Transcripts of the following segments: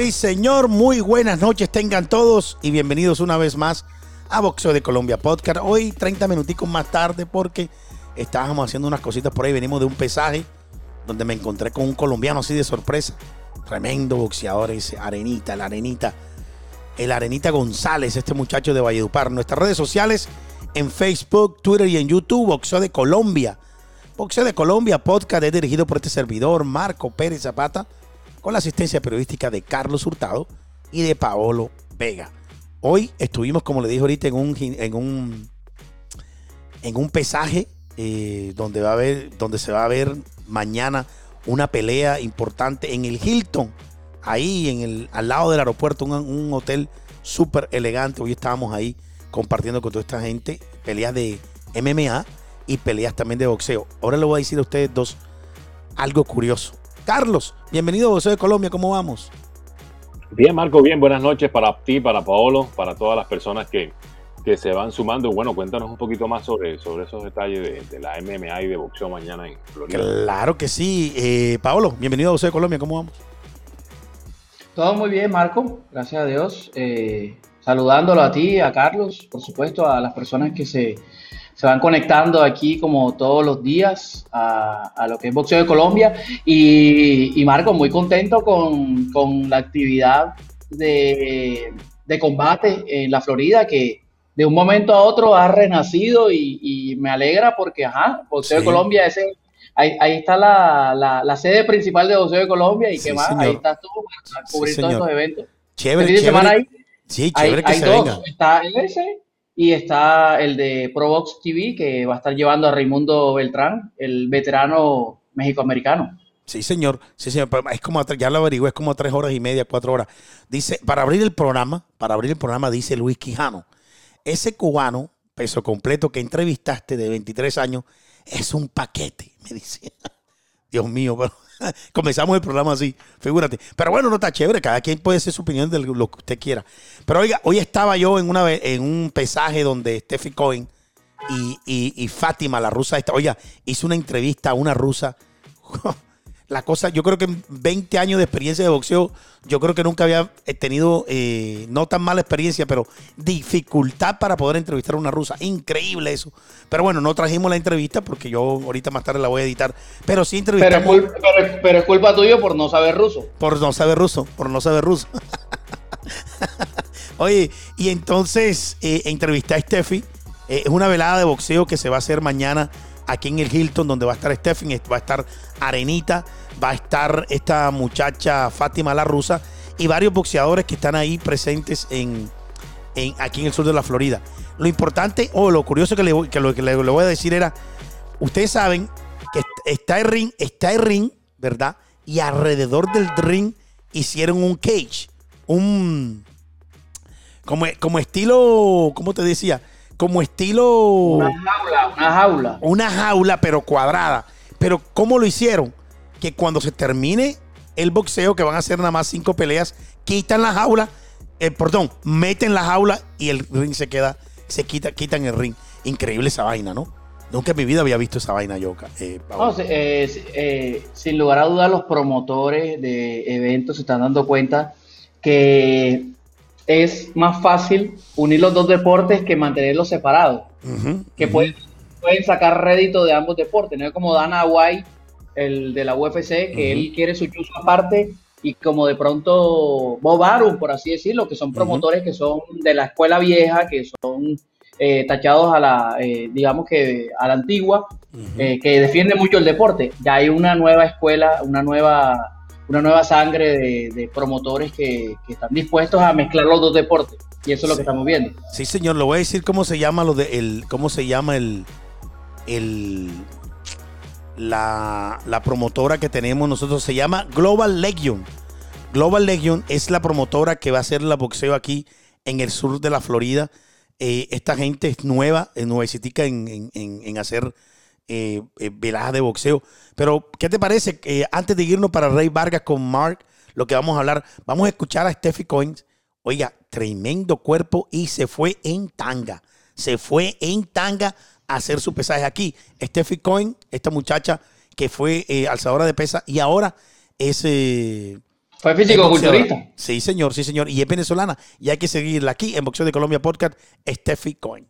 Sí, señor, muy buenas noches tengan todos y bienvenidos una vez más a Boxeo de Colombia Podcast. Hoy 30 minuticos más tarde porque estábamos haciendo unas cositas por ahí, venimos de un pesaje donde me encontré con un colombiano así de sorpresa. Tremendo boxeador ese, Arenita, el Arenita. El Arenita González, este muchacho de Valledupar. Nuestras redes sociales en Facebook, Twitter y en YouTube, Boxeo de Colombia. Boxeo de Colombia Podcast es dirigido por este servidor, Marco Pérez Zapata con la asistencia periodística de Carlos Hurtado y de Paolo Vega. Hoy estuvimos, como le dije ahorita, en un, en un, en un pesaje eh, donde, va a haber, donde se va a ver mañana una pelea importante en el Hilton, ahí en el, al lado del aeropuerto, un, un hotel súper elegante. Hoy estábamos ahí compartiendo con toda esta gente peleas de MMA y peleas también de boxeo. Ahora le voy a decir a ustedes dos algo curioso. Carlos, bienvenido a Boxeo de Colombia, ¿cómo vamos? Bien, Marco, bien, buenas noches para ti, para Paolo, para todas las personas que, que se van sumando. Bueno, cuéntanos un poquito más sobre, sobre esos detalles de, de la MMA y de boxeo mañana en Florida. Claro que sí. Eh, Paolo, bienvenido a Boxeo de Colombia, ¿cómo vamos? Todo muy bien, Marco, gracias a Dios. Eh, saludándolo a ti, a Carlos, por supuesto, a las personas que se, se van conectando aquí como todos los días a, a lo que es Boxeo de Colombia. Y, y Marco, muy contento con, con la actividad de, de, combate en la Florida que de un momento a otro ha renacido y, y me alegra porque, ajá, Boxeo sí. de Colombia es el, Ahí, ahí, está la, la, la, sede principal de Boxeo de Colombia y sí, qué más, señor. ahí estás tú para cubrir sí, todos estos eventos. Chévere, este chévere. Ahí, sí, chévere hay, que hay se dos. venga. Está ese y está el de Probox TV que va a estar llevando a Raimundo Beltrán, el veterano mexicoamericano. Sí, señor. Sí, señor. Es como, ya lo averigué, es como tres horas y media, cuatro horas. Dice, para abrir el programa, para abrir el programa, dice Luis Quijano, ese cubano, peso completo, que entrevistaste de 23 años, es un paquete, me dice. Dios mío, pero comenzamos el programa así, figúrate. Pero bueno, no está chévere, cada quien puede hacer su opinión de lo que usted quiera. Pero oiga, hoy estaba yo en, una, en un pesaje donde Steffi Cohen y, y, Fátima, la rusa esta, oiga, hizo una entrevista a una rusa. La cosa, yo creo que en 20 años de experiencia de boxeo, yo creo que nunca había tenido, eh, no tan mala experiencia, pero dificultad para poder entrevistar a una rusa. Increíble eso. Pero bueno, no trajimos la entrevista porque yo ahorita más tarde la voy a editar. Pero sí entrevistamos. Pero, es culpa, pero, pero es culpa tuya por no saber ruso. Por no saber ruso, por no saber ruso. Oye, y entonces eh, entrevisté a Steffi. Eh, es una velada de boxeo que se va a hacer mañana aquí en el Hilton, donde va a estar Steffi, va a estar Arenita, va a estar esta muchacha Fátima la rusa y varios boxeadores que están ahí presentes en, aquí en el sur de la Florida. Lo importante o lo curioso que, le, que, lo que le, voy a decir era, ustedes saben que está el ring, está el ring, ¿verdad? Y alrededor del ring hicieron un cage, un como, como estilo, ¿cómo te decía? Como estilo una jaula, una jaula, una jaula pero cuadrada. Pero ¿cómo lo hicieron? Que cuando se termine el boxeo, que van a ser nada más cinco peleas, quitan la jaula, eh, perdón, meten la jaula y el ring se queda, se quita, quitan el ring. Increíble esa vaina, ¿no? Nunca en mi vida había visto esa vaina yo. Eh, no, eh, eh, sin lugar a dudas, los promotores de eventos se están dando cuenta que es más fácil unir los dos deportes que mantenerlos separados. Uh -huh, que uh -huh. pueden, pueden, sacar rédito de ambos deportes. No es como Dana White, el de la UFC, que uh -huh. él quiere su chuzo aparte, y como de pronto Bob Arum, por así decirlo, que son promotores que son de la escuela vieja, que son eh, tachados a la, eh, digamos que a la antigua, eh, que defiende mucho el deporte. Ya hay una nueva escuela, una nueva una nueva sangre de, de promotores que, que, están dispuestos a mezclar los dos deportes. Y eso es lo que estamos viendo. Sí, señor, lo voy a decir cómo se llama lo de el, cómo se llama el, el la, la promotora que tenemos nosotros se llama Global Legion. Global Legion es la promotora que va a hacer la boxeo aquí en el sur de la Florida. Eh, esta gente es nueva, es nuevecitica en, en, en, en hacer eh, eh, veladas de boxeo. Pero, ¿qué te parece? Eh, antes de irnos para Rey Vargas con Mark, lo que vamos a hablar, vamos a escuchar a Steffi Coins. Oiga, tremendo cuerpo y se fue en tanga. Se fue en tanga a hacer su pesaje aquí. Steffi Coin, esta muchacha que fue eh, alzadora de pesa y ahora es, eh, Fue físico-culturista. Sí, señor, sí, señor. Y es venezolana. Y hay que seguirla aquí en Boxeo de Colombia Podcast, Steffi Coin.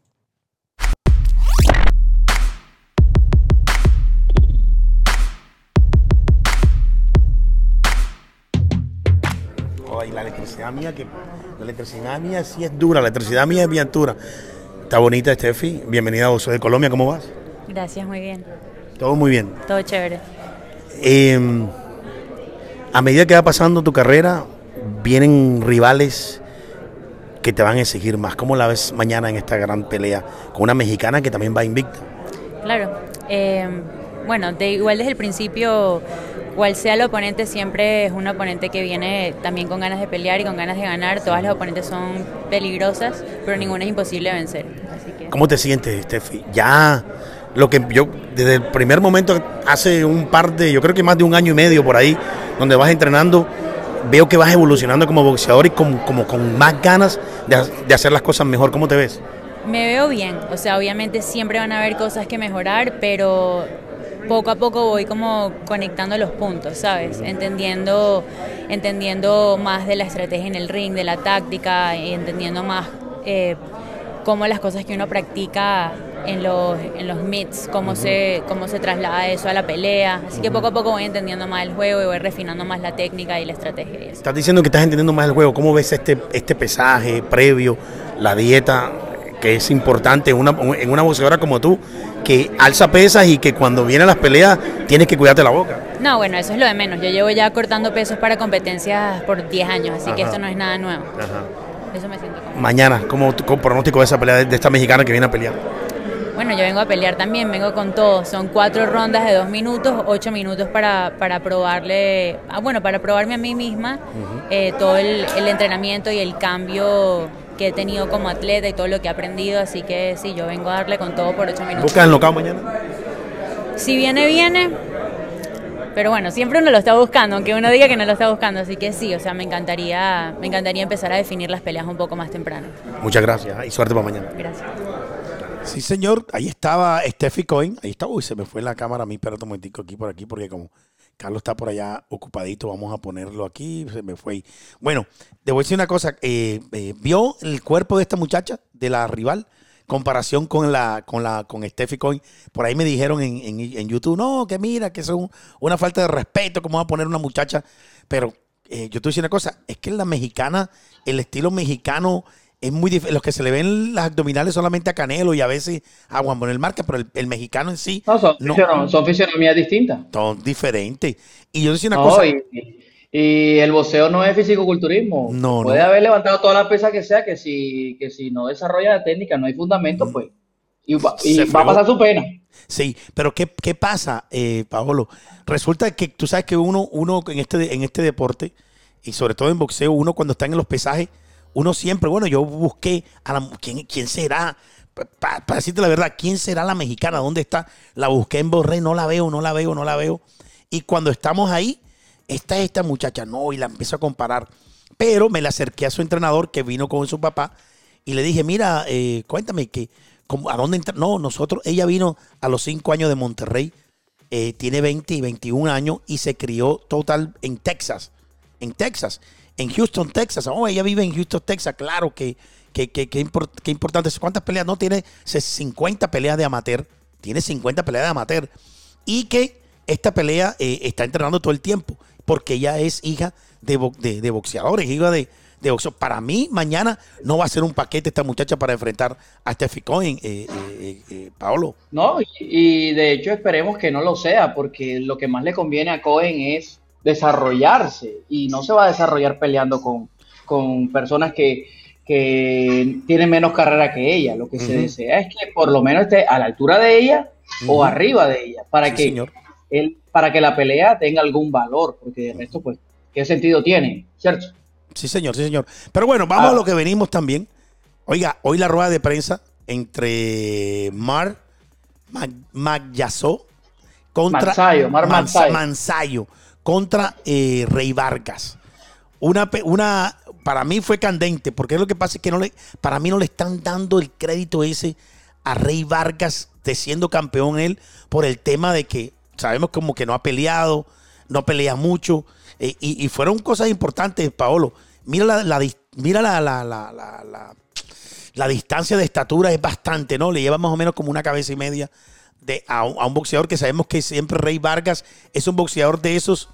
Electricidad mía, que la electricidad mía sí es dura, la electricidad mía es bien dura. Está bonita, Steffi. Bienvenida a Boxeo de Colombia, ¿cómo vas? Gracias, muy bien. Todo muy bien. Todo chévere. Eh, a medida que va pasando tu carrera, vienen rivales que te van a exigir más. ¿Cómo la ves mañana en esta gran pelea con una mexicana que también va invicta? Claro. Eh, bueno, de, igual desde el principio, cual sea el oponente, siempre es un oponente que viene también con ganas de pelear y con ganas de ganar. Todas las oponentes son peligrosas, pero ninguna es imposible de vencer. Así que... ¿Cómo te sientes, Steffi? Ya lo que yo, desde el primer momento, hace un par de, yo creo que más de un año y medio por ahí, donde vas entrenando, veo que vas evolucionando como boxeador y con, como con más ganas de, de hacer las cosas mejor. ¿Cómo te ves? Me veo bien, o sea, obviamente siempre van a haber cosas que mejorar, pero poco a poco voy como conectando los puntos, ¿sabes? Entendiendo, entendiendo más de la estrategia en el ring, de la táctica, y entendiendo más eh, cómo las cosas que uno practica en los, en los meets, cómo, se, cómo se traslada eso a la pelea. Así que poco a poco voy entendiendo más el juego y voy refinando más la técnica y la estrategia. Y. Estás diciendo que estás entendiendo más el juego. ¿Cómo ves este, este pesaje previo, la dieta, que es importante en una, en una boxeadora como tú, que alza pesas y que cuando vienen las peleas tienes que cuidarte la boca? No, bueno, eso es lo de menos. Yo llevo ya cortando pesos para competencias por 10 años, así que esto no es nada nuevo. Ajá. Eso me siento cómoda. Mañana, ¿cómo cómo pronóstico de esa pelea de, de esta mexicana que viene a pelear? Bueno, yo vengo a pelear también, vengo con todo. Son cuatro rondas de dos minutos, ocho minutos para, para probarle, ah, bueno, para probarme a mí misma eh, todo el, el entrenamiento y el cambio que he tenido como atleta y todo lo que he aprendido. Así que sí, yo vengo a darle con todo por ocho minutos. ¿Buscas el knockout mañana? Si viene, viene. Pero bueno, siempre uno lo está buscando, aunque uno diga que no lo está buscando. Así que sí, o sea, me encantaría, me encantaría empezar a definir las peleas un poco más temprano. Muchas gracias y suerte para mañana. Gracias. Sí, señor. Ahí estaba Steffi Coin. Ahí está. Uy, se me fue la cámara a mí. Espérate un momentico aquí por aquí, porque como Carlos está por allá ocupadito, vamos a ponerlo aquí. Se me fue. Bueno, te voy a decir una cosa. eh, eh, ¿Vio el cuerpo de esta muchacha, de la rival? Comparación con la con la con Steffi Coin. Por ahí me dijeron en, en- YouTube, no, que mira, que es un- una falta de respeto, cómo va a poner una muchacha. Pero eh, yo te voy una cosa, es que la mexicana, el estilo mexicano es muy diferente. Los que se le ven las abdominales solamente a Canelo y a veces a Juan Manuel Márquez, pero el, el mexicano en sí No, son, no, son fisionomías distintas. son diferentes. Y yo decía una No, cosa, y, y el boxeo no es fisicoculturismo. No, Puede no. haber levantado toda la pesa que sea, que si, que si no desarrolla la técnica, no hay fundamento, pues. Y va, y Se va a pasar su pena. Sí, pero ¿qué, qué pasa, eh, Paolo? Resulta que tú sabes que uno, uno en, este, en este deporte, y sobre todo en boxeo, uno cuando está en los pesajes, uno siempre, bueno, yo busqué a la, ¿quién, quién será? Para decirte la verdad, ¿quién será la mexicana? ¿Dónde está? La busqué en Borré, no la veo, no la veo, no la veo. Y cuando estamos ahí, está esta muchacha, no, y la empiezo a comparar. Pero me la acerqué a su entrenador que vino con su papá y le dije, mira, eh, cuéntame que, ¿cómo- ¿a dónde entra? No, nosotros, ella vino a los 5 años de Monterrey, eh, tiene 20 y 21 años y se crió total en Texas, en Texas, en Houston, Texas. Oh, ella vive en Houston, Texas, claro que, que, que, que impor- que importante. ¿Cuántas peleas? No, tiene 50 peleas de amateur, tiene 50 peleas de amateur. Y que esta pelea eh, está entrenando todo el tiempo, porque ella es hija de, de, de boxeadores, hija de, de boxeo. Para mí, mañana no va a ser un paquete esta muchacha para enfrentar a Steffi Cohen, eh, eh, eh, eh, Paolo. No, y de hecho esperemos que no lo sea, porque lo que más le conviene a Cohen es desarrollarse y no se va a desarrollar peleando con, con personas que, que tienen menos carrera que ella. Lo que se desea es que por lo menos esté a la altura de ella o arriba de ella, para Sí, que señor. él, para que la pelea tenga algún valor, porque de resto, pues, ¿qué sentido tiene? ¿Cierto? Sí, señor, sí, señor. Pero bueno, vamos Ah. a lo que venimos también. Oiga, hoy la rueda de prensa entre Mar Mag- Magyasó contra Mar Manzayo. Contra eh, Rey Vargas. Una, una, para mí fue candente, porque lo que pasa es que no le, para mí no le están dando el crédito ese a Rey Vargas de siendo campeón él por el tema de que sabemos como que no ha peleado, no pelea mucho. Eh, y, fueron cosas importantes, Paolo. Mira la, la, la, la- la distancia de estatura es bastante, ¿no? Le lleva más o menos como una cabeza y media de, a, un, a un boxeador que sabemos que siempre Rey Vargas es un boxeador de esos.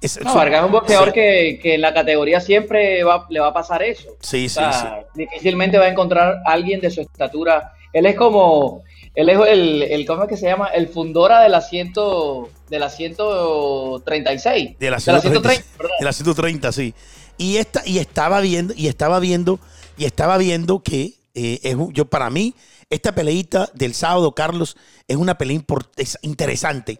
es- No, son- Vargas es un boxeador sí, que, que en la categoría siempre va- le va a pasar eso. Sí, O sí, sea, sí. difícilmente va a encontrar a alguien de su estatura. Él es como, él es el, el ¿cómo es que se llama? El fundora de la ciento, de la 136. De la 130, 130, perdón. de la 130, sí. Y esta, y estaba viendo, y estaba viendo, y estaba viendo que eh, es un- yo para mí, esta peleita del sábado, Carlos, es una pelea es interesante.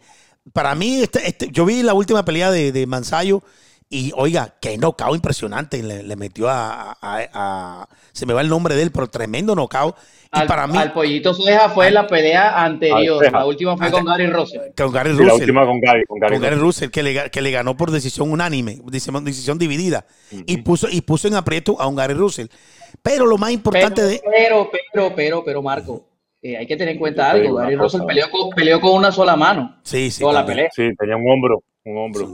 Para mí, este, este- yo vi la última pelea de, de Mansayo y oiga, qué knockout impresionante. Le, le metió a, a- a- Se me va el nombre de él, pero tremendo knockout. Y Al, para mí, al Pollito Ceja fue la pelea anterior. La última fue con Gary Russell. con Gary Russell. la última con Gary. Con Gary con Gary Russell, que le, que le ganó por decisión unánime, decisión, decisión dividida. y, puso, y puso en aprieto a un Gary Russell. Pero lo más importante Pero, de. pero, pero, pero, pero, Marco, eh, hay que tener en cuenta algo. Gary. Russell peleó con, peleó con una sola mano. Sí, sí. toda la pelea. Sí, tenía un hombro. Un hombro.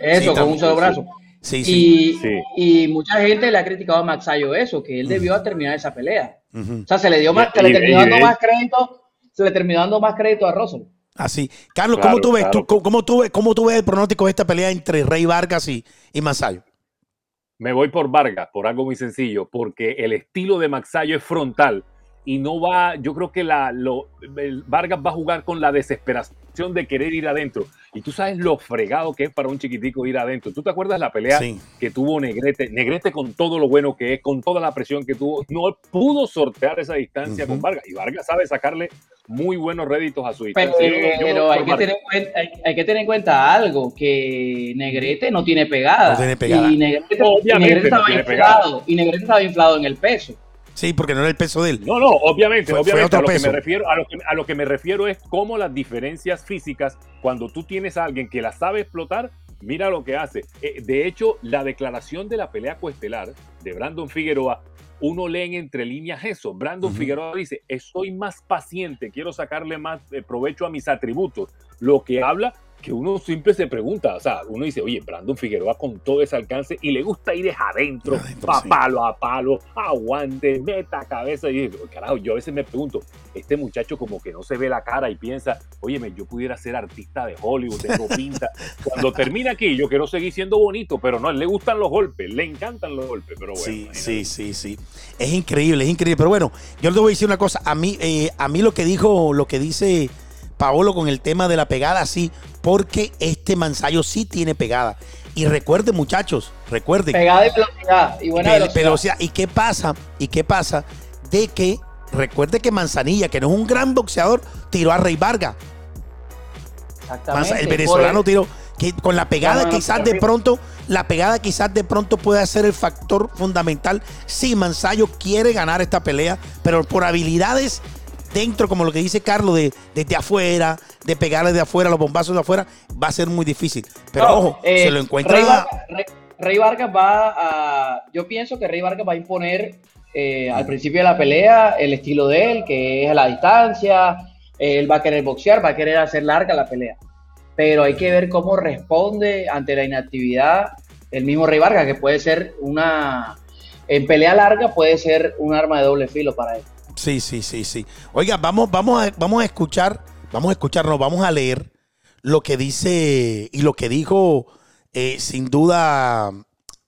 Eso, Sí, con también, un solo brazo. Sí, sí. Y, Sí. y mucha gente le ha criticado a Maxayo eso, que él debió terminar esa pelea. O sea, se le dio más, Y- se le terminó y- dando y- más crédito, se le terminó dando más crédito a Russell. Así. Carlos, Claro, ¿cómo tú ves? claro. tú- cómo, tú ves cómo tú ves el pronóstico de esta pelea entre Rey Vargas y, y Mansayo? Me voy por Vargas, por algo muy sencillo, porque el estilo de Maxayo es frontal y no va, yo creo que la, lo, Vargas va a jugar con la desesperación de querer ir adentro. Y tú sabes lo fregado que es para un chiquitico ir adentro. ¿Tú te acuerdas la pelea Sí. que tuvo Negrete? Negrete con todo lo bueno que es, con toda la presión que tuvo, no pudo sortear esa distancia con Vargas. Y Vargas sabe sacarle muy buenos réditos a su Pero, distancia. Yo- yo- pero hay, que tener en cuenta, hay, hay que tener en cuenta algo, que Negrete no tiene pegada. No tiene pegada. Y Negrete, Obviamente Negrete no estaba tiene inflado. Y Negrete estaba inflado en el peso. Sí, porque no era el peso de él. No, no, obviamente, Fue- fue obviamente otro a lo que me refiero, a lo que, a lo que me refiero es cómo las diferencias físicas, cuando tú tienes a alguien que la sabe explotar, mira lo que hace. Eh, de hecho, la declaración de la pelea coestelar de Brandon Figueroa, uno lee en entre líneas eso. Brandon. Figueroa dice, estoy más paciente, quiero sacarle más eh, provecho a mis atributos. Lo que habla que uno siempre se pregunta, o sea, uno dice, oye, Brandon Figueroa con todo ese alcance y le gusta ir adentro, Adentro, a sí. palo a palo, aguante, meta cabeza. Y digo, carajo, yo a veces me pregunto, este muchacho como que no se ve la cara y piensa, oye, yo pudiera ser artista de Hollywood, tengo pinta. Cuando termina aquí, yo quiero seguir siendo bonito, pero no, a él le gustan los golpes, le encantan los golpes, pero bueno. Sí, imagínate. sí, sí, sí. Es increíble, es increíble. Pero bueno, yo le voy a decir una cosa. A mí, eh, a mí lo que dijo, lo que dice Paolo con el tema de la pegada, sí, porque este Mansayo sí tiene pegada. Y recuerden, muchachos, recuerden. Pegada y velocidad. Y buena velocidad. velocidad. ¿Y qué pasa? ¿Y qué pasa? De que recuerde que Manzanilla, que no es un gran boxeador, tiró a Rey Vargas. Exactamente. El venezolano tiró. Que con la pegada No, no, no, quizás de pronto, la pegada quizás de pronto puede ser el factor fundamental si Mansayo quiere ganar esta pelea, pero por habilidades dentro, como lo que dice Carlos, de desde afuera, de pegarle de afuera, los bombazos de afuera, va a ser muy difícil. Pero No, ojo, eh, se lo encuentra. Rey Vargas, Rey- Rey Vargas va a. Yo pienso que Rey Vargas va a imponer eh, al principio de la pelea el estilo de él, que es a la distancia. Él va a querer boxear, va a querer hacer larga la pelea. Pero hay que ver cómo responde ante la inactividad el mismo Rey Vargas, que puede ser una. En pelea larga puede ser un arma de doble filo para él. Sí, sí, sí, sí. Oiga, vamos, vamos, a, vamos a escuchar, vamos a escucharnos, vamos a leer lo que dice y lo que dijo eh, sin duda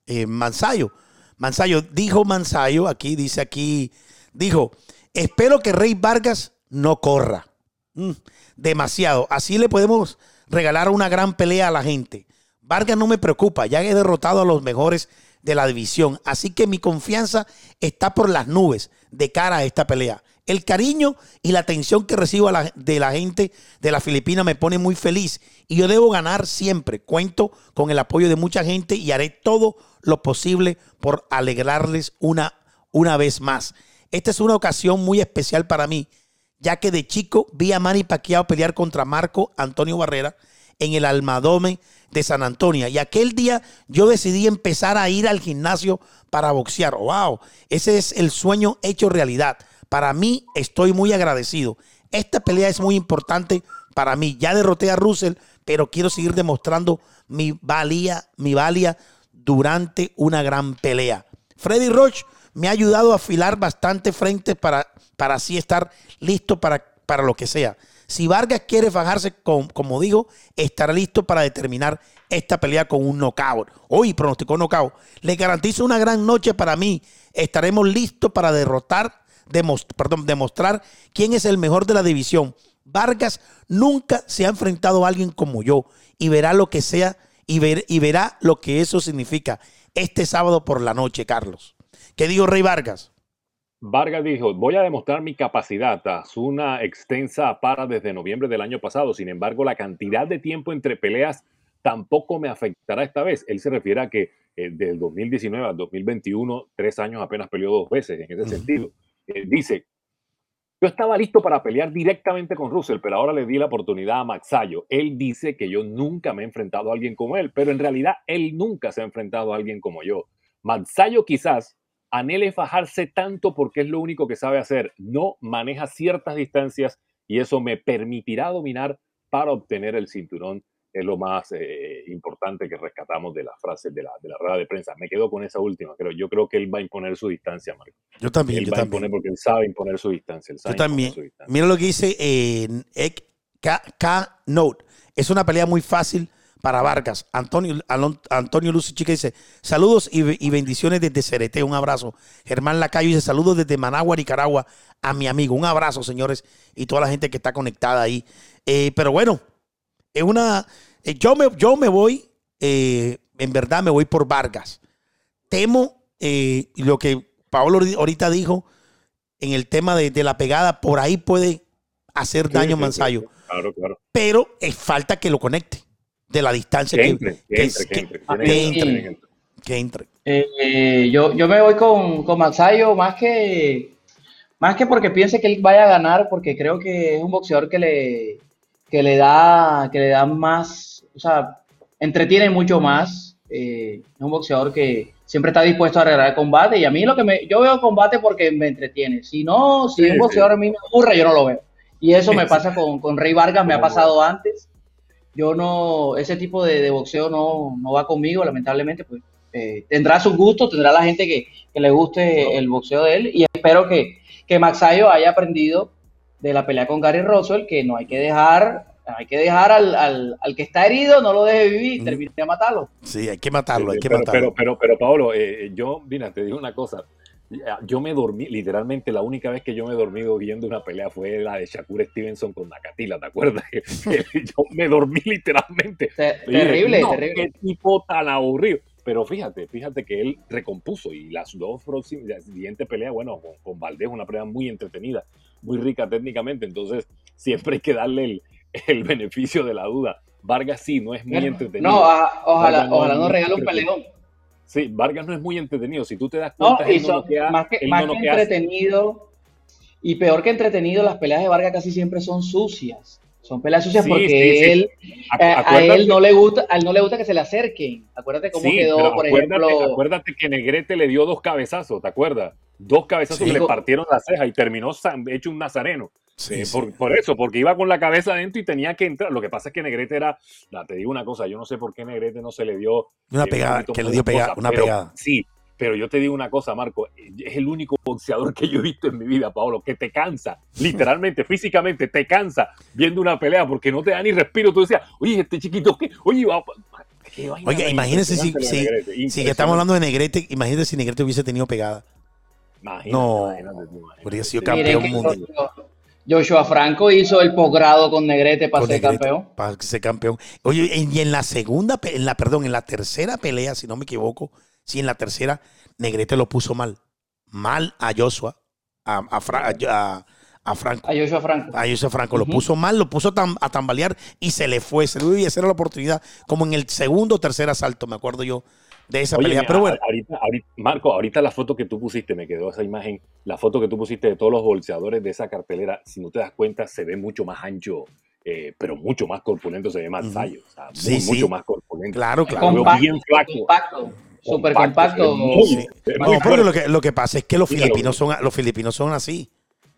eh, Mansayo. Mansayo, dijo Mansayo, aquí dice aquí, dijo, espero que Rey Vargas no corra. Mm, demasiado. Así le podemos regalar una gran pelea a la gente. Vargas no me preocupa, ya he derrotado a los mejores de la división, así que mi confianza está por las nubes de cara a esta pelea. El cariño y la atención que recibo de la gente de la Filipina me pone muy feliz y yo debo ganar siempre. Cuento con el apoyo de mucha gente y haré todo lo posible por alegrarles una, una vez más. Esta es una ocasión muy especial para mí, ya que de chico vi a Manny Pacquiao pelear contra Marco Antonio Barrera en el Almadome de San Antonio. Y aquel día yo decidí empezar a ir al gimnasio para boxear. ¡Wow! Ese es el sueño hecho realidad. Para mí estoy muy agradecido. esta pelea es muy importante para mí. Ya derroté a Russell, pero quiero seguir demostrando mi valía, mi valía durante una gran pelea. Freddy Roach me ha ayudado a afilar bastante frente para, para así estar listo para, para lo que sea. Si Vargas quiere fajarse, como digo, estará listo para determinar esta pelea con un knockout. Hoy pronosticó knockout. Le garantizo una gran noche para mí. Estaremos listos para derrotar, perdón, demostrar quién es el mejor de la división. Vargas nunca se ha enfrentado a alguien como yo y verá lo que sea y, y verá lo que eso significa este sábado por la noche, Carlos. ¿Qué dijo Rey Vargas? Vargas dijo, voy a demostrar mi capacidad tras una extensa para desde noviembre del año pasado. Sin embargo, la cantidad de tiempo entre peleas tampoco me afectará esta vez. Él se refiere a que eh, del 2019 al 2021, tres años apenas peleó dos veces en ese sentido. Él dice, yo estaba listo para pelear directamente con Russell, pero ahora le di la oportunidad a Maxayo. Él dice que yo nunca me he enfrentado a alguien como él, pero en realidad él nunca se ha enfrentado a alguien como yo. Maxayo quizás anhele fajarse tanto porque es lo único que sabe hacer. No maneja ciertas distancias y eso me permitirá dominar para obtener el cinturón. Es lo más eh, importante que rescatamos de las frases de la, de la rueda de prensa. Me quedo con esa última. Pero yo creo que él va a imponer su distancia, Marco. Yo también. Él yo va también. a imponer porque él sabe imponer su distancia. yo también. Mira lo que dice en K-Note. Es una pelea muy fácil para Vargas. Antonio, Antonio Lucy Chica dice, saludos y, bendiciones desde Cerete, un abrazo. Germán Lacayo dice, saludos desde Managua, Nicaragua, a mi amigo. Un abrazo, señores, y toda la gente que está conectada ahí. Eh, pero bueno, es una... Eh, yo, me, yo me voy, eh, en verdad me voy por Vargas. Temo lo que Pablo ahorita dijo en el tema de, la pegada, por ahí puede hacer daño sí, Mansayo. claro, claro. Pero es falta que lo conecte de la distancia que, entre, que, entre, que, entre, que entre. Eh, yo, yo me voy con, con Maxayo más que más que porque piense que él vaya a ganar, porque creo que es un boxeador que le, que le da que le da más, o sea, entretiene mucho más. Eh, es un boxeador que siempre está dispuesto a arreglar el combate y a mí lo que me yo veo combate porque me entretiene. Si no, si sí, un boxeador sí. a mí me aburre, yo no lo veo. Y eso me pasa con, con Rey Vargas, me ha pasado antes yo no, ese tipo de, de boxeo no, no, va conmigo, lamentablemente, pues eh, tendrá sus gustos, tendrá la gente que, que, le guste el boxeo de él y espero que, que Maxayo haya aprendido de la pelea con Gary Russell que no hay que dejar, hay que dejar al, al, al que está herido, no lo deje vivir, termine de matarlo. Sí, hay que matarlo, hay que pero, matarlo. Pero, pero, pero Pablo, eh, yo, mira, te digo una cosa, yo me dormí, literalmente la única vez que yo me he dormido viendo una pelea fue la de Shakur Stevenson con Nakatila, ¿te acuerdas? yo me dormí literalmente. Terrible, no, terrible. Qué tipo tan aburrido. Pero fíjate, fíjate que él recompuso y las dos próximas, la siguiente pelea, bueno, con, con Valdés, una pelea muy entretenida, muy rica técnicamente, entonces siempre hay que darle el, el beneficio de la duda. Vargas sí, no es muy entretenido. No, a, ojalá, ojalá no regale un peleón. Sí, Vargas no es muy entretenido. Si tú te das cuenta, no, son, no queda, más que, más no que entretenido y peor que entretenido, las peleas de Vargas casi siempre son sucias. Son peleas sucias sí, porque sí, sí. él a, a, él no le gusta, a él no le gusta que se le acerquen. Acuérdate cómo quedó, por acuérdate, ejemplo. Acuérdate que Negrete le dio dos cabezazos, ¿te acuerdas? Dos cabezazos que le partieron la ceja y terminó hecho un nazareno. Eh, por, por, eso, porque iba con la cabeza adentro y tenía que entrar. Lo que pasa es que Negrete era, la, te digo una cosa, yo no sé por qué Negrete no se le dio una eh, pegada, que le dio pegada, una pero, pegada. Sí, pero yo te digo una cosa, Marco, es el único boxeador que yo he visto en mi vida, Pablo, que te cansa, literalmente, físicamente, te cansa viendo una pelea porque no te da ni respiro. Tú decías, oye, este chiquito, ¿qué? Oye, va, Oye, imagínense si, si, si estamos hablando de Negrete, imagínate si Negrete hubiese tenido pegada. Imagínate, no, imagínate, sido campeón mundial. Joshua Franco hizo el posgrado con Negrete para Con ser Negrete, campeón. Para ser campeón. Oye, y en la segunda, en la, perdón, en la tercera pelea, si no me equivoco, sí, en la tercera, Negrete lo puso mal. Mal a Joshua, a, a, Fra- a- a Franco. A Joshua Franco. A Joshua Franco lo puso mal, lo puso tam- a tambalear y se le fue. Se le hacer la oportunidad, como en el segundo o tercer asalto, me acuerdo yo de esa Oye, pelea. mira, Pero bueno, ahorita, ahorita- Marco, ahorita la foto que tú pusiste, me quedó esa imagen, la foto que tú pusiste de todos los bolseadores de esa cartelera, si no te das cuenta, se ve mucho más ancho, eh, pero mucho más corpulento, se ve más. Sayo, o sea, Sí, muy- sí. mucho más corpulento. claro, Lo claro. veo Compacto, bien flaco. compacto. Súper Compacto, compacto. sí, muy- Sí. es No, muy porque fuerte. lo que, lo que pasa es que los filipinos son, los filipinos son así.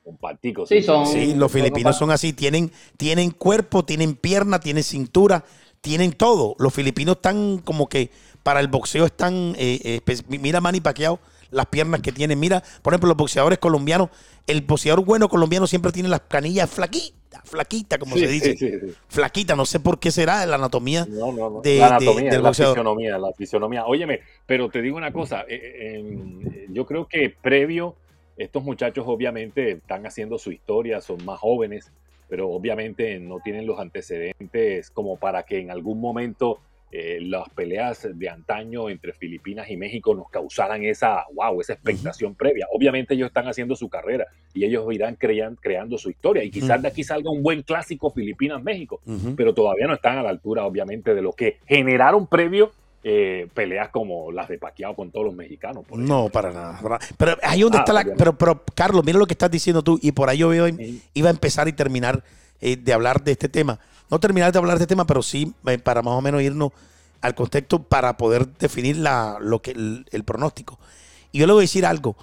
Compactico, Sí, son- Sí, los son filipinos son así, tienen, tienen cuerpo, tienen pierna, tienen cintura, tienen todo. Los filipinos están como que para el boxeo están, eh, eh, mira Manny Pacquiao, las piernas que tienen. Mira, por ejemplo, los boxeadores colombianos, el boxeador bueno colombiano siempre tiene las canillas flaquitas, flaquitas, como Sí, se dice. sí, sí, sí. Flaquita, no sé por qué será la anatomía. No, no, no. de- la de- anatomía, del la boxeador. fisionomía, la fisionomía. Óyeme, pero te digo una cosa, eh, yo creo que previo, estos muchachos obviamente están haciendo su historia, son más jóvenes, pero obviamente no tienen los antecedentes como para que en algún momento eh, las peleas de antaño entre Filipinas y México nos causaran esa, wow, esa expectación previa. Obviamente ellos están haciendo su carrera y ellos irán crean- creando su historia y quizás de aquí salga un buen clásico Filipinas-México pero todavía no están a la altura, obviamente, de lo que generaron previo eh, peleas como las de Pacquiao con todos los mexicanos. por No, para nada. para- Pero ahí donde Ah, está la. Pero, pero, Carlos, mira lo que estás diciendo tú, y por ahí yo Sí. iba a empezar y terminar eh, de hablar de este tema. No terminar de hablar de este tema, pero sí eh, para más o menos irnos al contexto para poder definir la, lo que, el, el pronóstico. Y yo le voy a decir algo.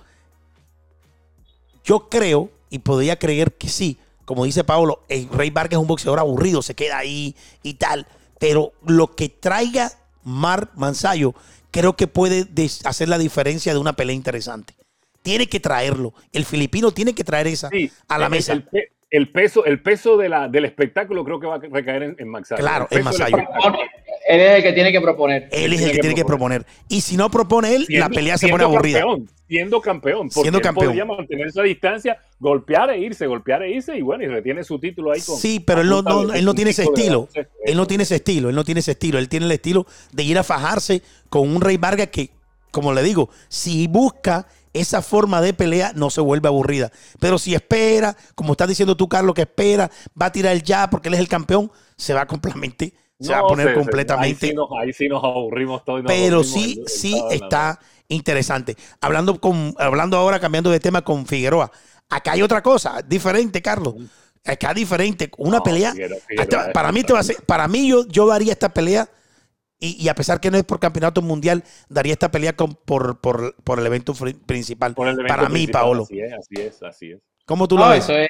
Yo creo, y podría creer que sí, como dice Pablo, el Rey Vargas es un boxeador aburrido, se queda ahí y tal. Pero lo que traiga Mar Manzayo, creo que puede hacer la diferencia de una pelea interesante. Tiene que traerlo. El filipino tiene que traer esa Sí, a la el- mesa. El, el peso, el peso de la, del espectáculo creo que va a recaer en, en Max. Claro, El en Masayo. Él es el que tiene que proponer. Él es el que tiene que proponer. Y si no propone él, la Siendo- pelea se pone aburrida. Campeón, siendo campeón. Porque Siendo él campeón. podría mantener esa distancia, golpear e irse, golpear e irse, y bueno, y retiene su título ahí con. Sí, pero él no, no- él no tiene ese estilo. Él no tiene ese estilo. Él no tiene ese estilo. Él tiene el estilo de ir a fajarse con un Rey Vargas que, como le digo, si busca esa forma de pelea, no se vuelve aburrida. Pero si espera, como estás diciendo tú, Carlos, que espera, va a tirar el ya porque él es el campeón, se va completamente, se va a poner completamente Ahí sí, nos, ahí sí nos aburrimos todos. nos pero sí, el- sí está interesante. Hablando con, hablando ahora, cambiando de tema con Figueroa. Acá hay otra cosa, diferente, Carlos. Acá diferente, una No, pelea. Figueroa- Figueroa hasta- es para mí te va a ser, para mí yo, yo daría esta pelea. Y, y a pesar que no es por campeonato mundial, daría esta pelea con- por, por, por el evento principal. Por el evento para mí, principal, Paolo. Así es, así es, así es. ¿Cómo tú No, lo ves? eso es,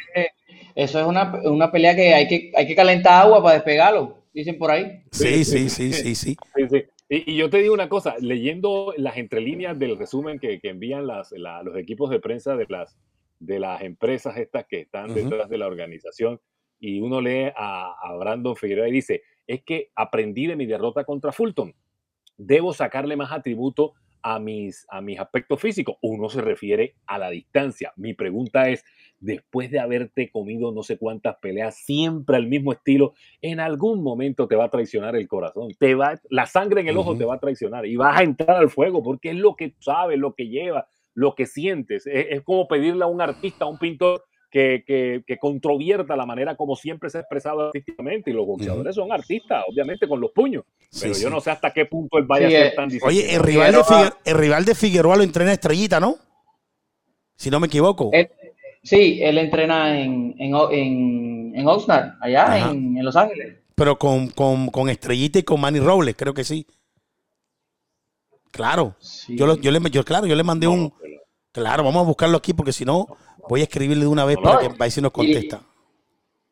eso es una, una pelea que hay, que hay que calentar agua para despegarlo, dicen por ahí. Sí, sí, sí, sí, sí. Sí, sí. Y, y yo te digo una cosa, leyendo las entrelíneas del resumen que, que envían las, la- los equipos de prensa de las, de las empresas estas que están detrás de la organización, y uno lee a, a Brandon Figueroa y dice, es que aprendí de mi derrota contra Fulton, debo sacarle más atributo a mis, a mis aspectos físicos. Uno se refiere a la distancia. Mi pregunta es, después de haberte comido no sé cuántas peleas, siempre al mismo estilo, en algún momento te va a traicionar el corazón, te va, la sangre en el ojo te va a traicionar y vas a entrar al fuego porque es lo que sabes, lo que llevas, lo que sientes. Es, es como pedirle a un artista, a un pintor que, que, que controvierta la manera como siempre se ha expresado artísticamente y los boxeadores son artistas, obviamente con los puños, Sí, pero sí. yo no sé hasta qué punto él vaya Sí, a ser eh, tan Oye, el rival, de Figueroa- Figue- el rival de Figueroa lo entrena Estrellita, ¿no? Si no me equivoco. Él- sí, él entrena en, en, en, en Oxnard, allá en, en Los Ángeles. Pero con, con, con Estrellita y con Manny Robles, creo que sí. Claro. Sí. Yo, lo- yo le, yo, claro, yo le mandé un. No, Claro, vamos a buscarlo aquí porque si no, voy a escribirle de una vez No, para que va a si nos contesta.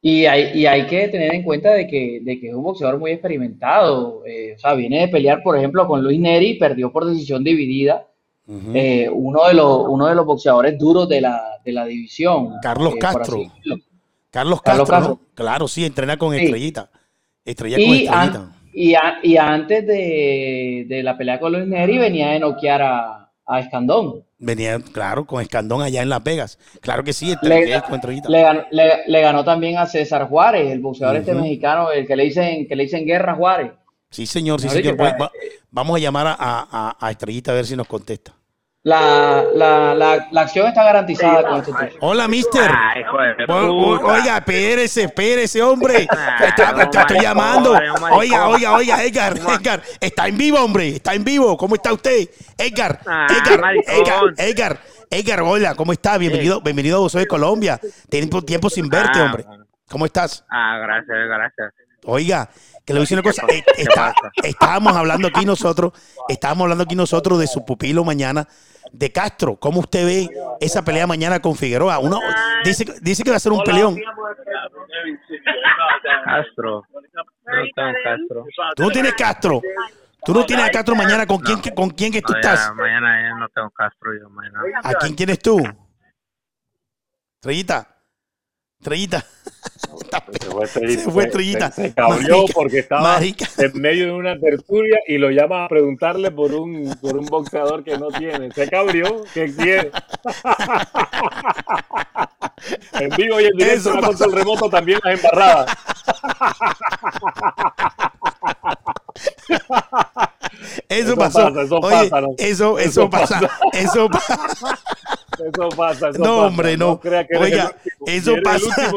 Y hay, y hay que tener en cuenta de que, de que es un boxeador muy experimentado. eh, o sea, viene de pelear, por ejemplo, con Luis Neri, perdió por decisión dividida. Eh, uno, de los, uno de los boxeadores duros de la, de la división. Carlos eh, Castro. Carlos Castro. Claro, sí, entrena con Sí. Estrellita. Estrella con Estrellita. an- y, a- y antes de, de la pelea con Luis Neri venía de noquear a, a Escandón. Venía, claro, con Escandón allá en Las Vegas. Claro que sí, Le, Estrella con Estrellita. le ganó, le- le ganó también a César Juárez, el boxeador este mexicano, el que le dicen, que le dicen Guerra Juárez. Sí, señor, sí, señor. Va- vamos a llamar a, a- a Estrellita a ver si nos contesta. La, la, la, la acción está garantizada con este tipo. Hola, mister. Ah, O- o-. Oiga, espérese, espérese, hombre. Ah, Está- no, te estoy llamando. Oiga, oiga, oiga, Edgar, Edgar. Está en vivo, hombre. Está en vivo. ¿Cómo está usted? Edgar, Ah, Edgar. Edgar, Edgar. Edgar, hola, ¿cómo está? Bienvenido, bienvenido a Boxeo de Colombia. Tiempo, tiempo sin verte, Ah, hombre. ¿Cómo estás? Ah, gracias, gracias. Oiga, que le voy a decir una cosa. ¿Qué eh, está- estábamos hablando aquí nosotros, estábamos hablando aquí nosotros de su pupilo mañana, de Castro. ¿Cómo usted ve esa pelea mañana con Figueroa? Uno dice, dice que va a ser un peleón. Castro. No tengo Castro. Tú no tienes Castro. Tú no tienes a Castro mañana. ¿Con quién, con quién que tú Mañana, estás? mañana ya no tengo Castro yo mañana. ¿A quién tienes tú? Estrellita. Estrellita. Se fue Estrellita. Se fue Estrellita. Se, se cabrió Marica, porque estaba marica. en medio de una tertulia y lo llama a preguntarle por un, por un boxeador que no tiene. Se cabrió. ¿Qué quiere? en vivo y en directo, Eso pasa. control remoto también las embarradas. Eso, Eso pasó. pasa, eso Oye, pasa, ¿no? eso, eso, Eso pasa. pasa. Eso pasa. Eso pasa. No, hombre, no. crea que Oiga, el. Eso pasa.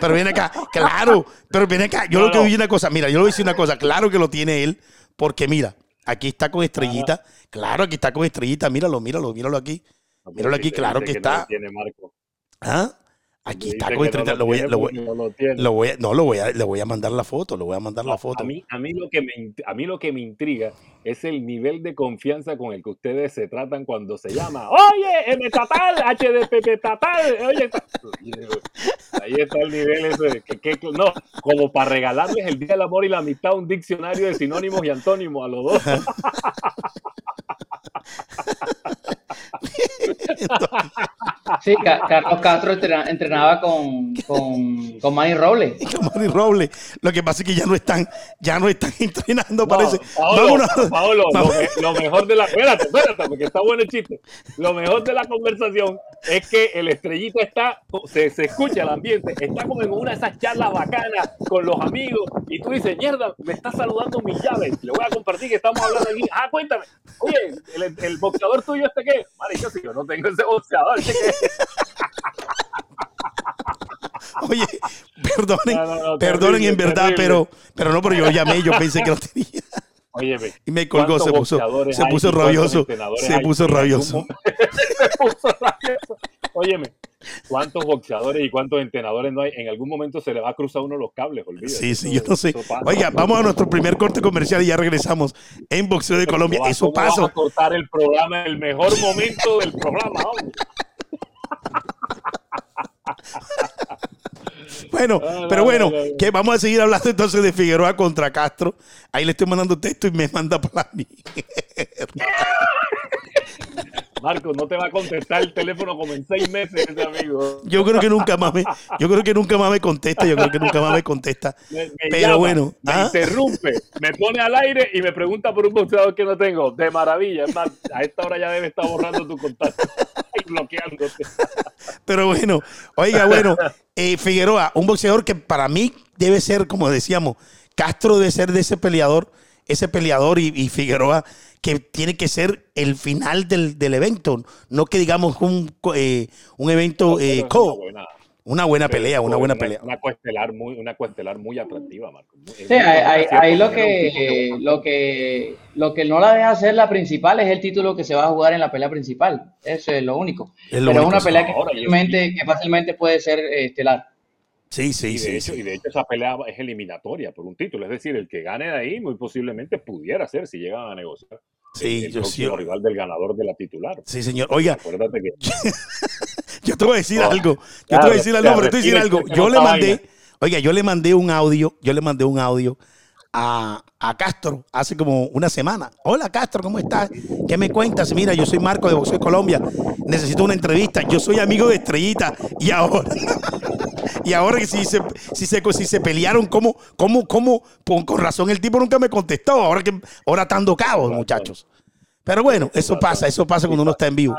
Pero- viene acá, claro, pero viene acá. Yo No, lo que no. vi una cosa, mira, yo le voy a decir una cosa, claro que lo tiene él, porque mira, aquí está con estrellita, claro, aquí está con estrellita, míralo, míralo, míralo aquí. Míralo aquí, claro que no está. tiene Marco. ¿Ah? Aquí está con no lo voy voy, no lo voy a- no, lo voy a, le voy a mandar la foto, le voy a mandar la foto. A mí, a mí lo que me int- a mí lo que me intriga es el nivel de confianza con el que ustedes se tratan cuando se llama Oye, M Tatal, HDPP Tatal, oye, ta-". ahí está el nivel ese, que- que- no, como para regalarles el Día del Amor y la Amistad un diccionario de sinónimos y antónimos a los dos. Sí, Ca- Carlos Castro entrena- entrenaba con, con, con Manny Robles. Con Manny Robles. Lo que pasa es que ya no están, ya no están entrenando, No, parece. Paolo, Vámonos. Paolo, lo, Vamos. me- lo mejor de la. Espérate, espérate, porque está bueno el chiste. Lo mejor de la conversación es que el estrellita está. Se, se escucha el ambiente. Está como en una de esas charlas bacanas con los amigos. Y tú dices, mierda, me está saludando mi llave. Le voy a compartir que estamos hablando aquí. Ah, cuéntame. Oye, el, el boxeador tuyo, ¿este qué? Marica, si yo no tengo ese boxeador. Oye, perdonen, No, no, no, perdonen terrible, en verdad, terrible. pero, pero no, pero yo llamé, yo pensé que lo tenía. Óyeme. Y me colgó, se ¿cuántos puso, se puso rabioso, se puso rabioso. se puso rabioso. Óyeme, ¿cuántos boxeadores y cuántos entrenadores no hay? En algún momento se le va a cruzar uno los cables, olvídate. Sí, sí, yo no sé. pasa. Oiga, vamos a nuestro primer corte comercial y ya regresamos en Boxeo de Colombia. ¿Cómo va- Eso vas pasó. a cortar el programa el mejor momento del programa, hombre? Bueno, no, pero bueno, no, no, no. que vamos a seguir hablando entonces de Figueroa contra Castro. Ahí le estoy mandando texto y me manda para mí. Marcos, no te va a contestar el teléfono como en seis meses ese amigo. Yo creo que nunca más me, yo creo que nunca más me contesta, yo creo que nunca más me contesta. Me, me Pero llama, bueno, me ¿ah? interrumpe, me pone al aire y me pregunta por un boxeador que no tengo. De maravilla, es más, a esta hora ya debe estar borrando tu contacto y bloqueándote. Pero bueno, oiga, bueno, eh, Figueroa, un boxeador que para mí debe ser, como decíamos, Castro debe ser de ese peleador, ese peleador y, y Figueroa que tiene que ser el final del, del evento, no que digamos un, co- eh, un evento eh, es co, una buena- una buena pelea, una buena pelea. Una coestelar muy, una coestelar muy atractiva, Marco. Sí, ahí, lo que lo que lo que no la deja hacer la principal es el título que se va a jugar en la pelea principal. Eso es lo único. Es lo Pero es único, una sí. pelea que fácilmente, que fácilmente puede ser eh, estelar. Sí, sí, y, sí, hecho, sí. y de hecho esa pelea es eliminatoria por un título. Es decir, el que gane de ahí muy posiblemente pudiera ser si llegan a negociar. Sí, el, el yo sí. rival del ganador de la titular. Sí, señor. Oiga, Acuérdate que yo te voy a decir Oh, algo. Yo te voy a decir algo, pero te voy a decir algo. Yo le mandé, vaina. oiga, yo le mandé un audio, yo le mandé un audio a, a Castro hace como una semana. Hola Castro, ¿cómo estás? ¿Qué me cuentas? Mira, yo soy Marco de Boxeo de Colombia. Necesito una entrevista. Yo soy amigo de Estrellita. Y ahora, y ahora que si se, si se, si se pelearon, ¿cómo, cómo, cómo? Con, con razón el tipo nunca me contestó. Ahora que ahora están cabos, muchachos. Pero bueno, eso pasa, eso pasa cuando uno está en vivo.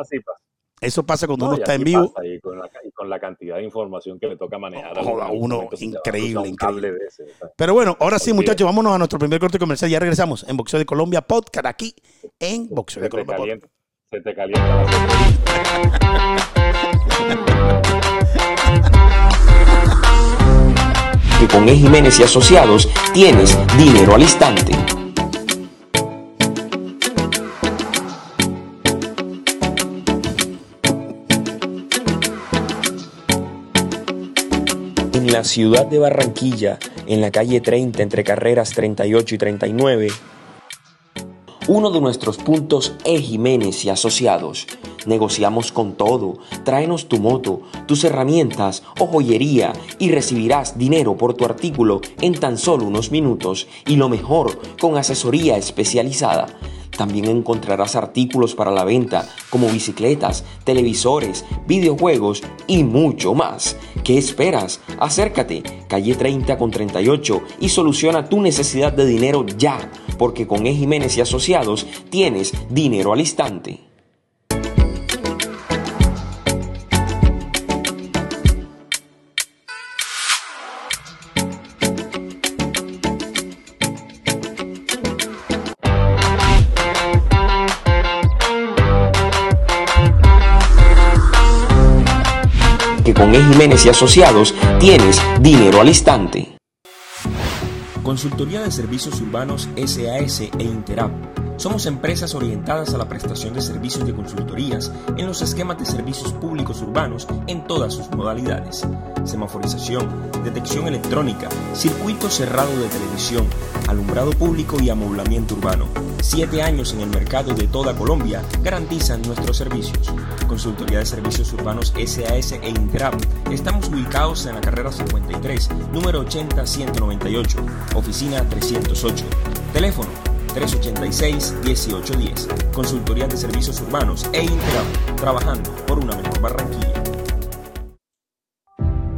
Eso pasa cuando No, uno está en vivo. y, con la, y con la cantidad de información que le toca manejar. Joda, algún uno, increíble, un ese, sea. Pero bueno, ahora sí, muchachos, vámonos a nuestro primer corte comercial. Ya regresamos en Boxeo de Colombia Podcast, aquí en Boxeo de se Colombia Podcast. se te calienta la que con E. Jiménez y Asociados tienes dinero al instante. En la ciudad de Barranquilla, en la calle 30 entre carreras 38 y 39, uno de nuestros puntos es Jiménez y Asociados. Negociamos con todo. Tráenos tu moto, tus herramientas o joyería y recibirás dinero por tu artículo en tan solo unos minutos y lo mejor, con asesoría especializada. También encontrarás artículos para la venta como bicicletas, televisores, videojuegos y mucho más. ¿Qué esperas? Acércate, calle 30 con 38 y soluciona tu necesidad de dinero ya, porque con E. Jiménez y Asociados tienes dinero al instante. Jiménez y Asociados tienes dinero al instante. Consultoría de Servicios Urbanos SAS e Interap. Somos empresas orientadas a la prestación de servicios de consultorías en los esquemas de servicios públicos urbanos en todas sus modalidades. Semaforización, detección electrónica, circuito cerrado de televisión, alumbrado público y amoblamiento urbano. Siete años en el mercado de toda Colombia garantizan nuestros servicios. Consultoría de Servicios Urbanos SAS e Interap. Estamos ubicados en la carrera 53, número 80-198, oficina 308. Teléfono 386-1810. Consultoría de Servicios Urbanos e Interap. Trabajando por una mejor Barranquilla.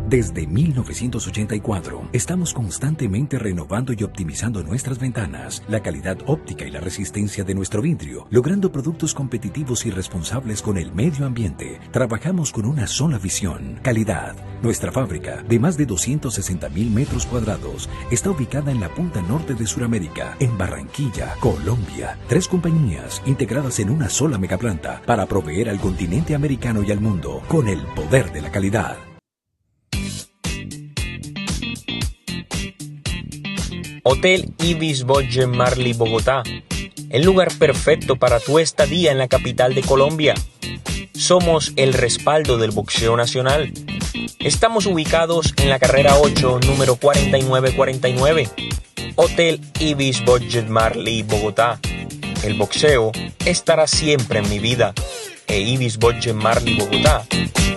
Desde 1984, estamos constantemente renovando y optimizando nuestras ventanas, la calidad óptica y la resistencia de nuestro vidrio, logrando productos competitivos y responsables con el medio ambiente. Trabajamos con una sola visión, calidad. Nuestra fábrica, de más de 260 mil metros cuadrados, está ubicada en la punta norte de Sudamérica, en Barranquilla, Colombia. Tres compañías integradas en una sola megaplanta para proveer al continente americano y al mundo con el poder de la calidad. Hotel Ibis Budget Marley Bogotá. El lugar perfecto para tu estadía en la capital de Colombia. Somos el respaldo del boxeo nacional. Estamos ubicados en la carrera 8, número 4949. Hotel Ibis Budget Marley Bogotá. El boxeo estará siempre en mi vida. E Ibis Budget Marley Bogotá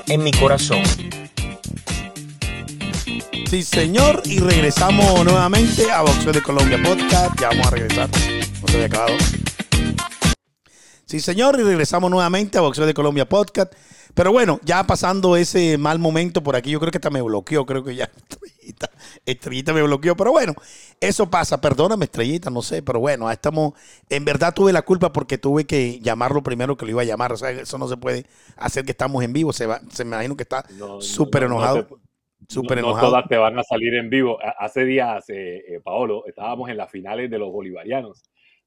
en mi corazón. Sí, señor. Y regresamos nuevamente a Boxeo de Colombia Podcast. Ya vamos a regresar. No se había acabado. Sí, señor. Y regresamos nuevamente a Boxeo de Colombia Podcast. Pero bueno, ya pasando ese mal momento por aquí, yo creo que hasta me bloqueó. Creo que ya Estrellita, Estrellita me bloqueó. Pero bueno, eso pasa. Perdóname, Estrellita, no sé. Pero bueno, ahí estamos. En verdad tuve la culpa porque tuve que llamarlo primero que lo iba a llamar. O sea, eso no se puede hacer que estamos en vivo. Se, va, se me imagino que está No, súper no, no enojado. Súper no, todas te van a salir en vivo. Hace días, eh, eh, Paolo, estábamos en las finales de los bolivarianos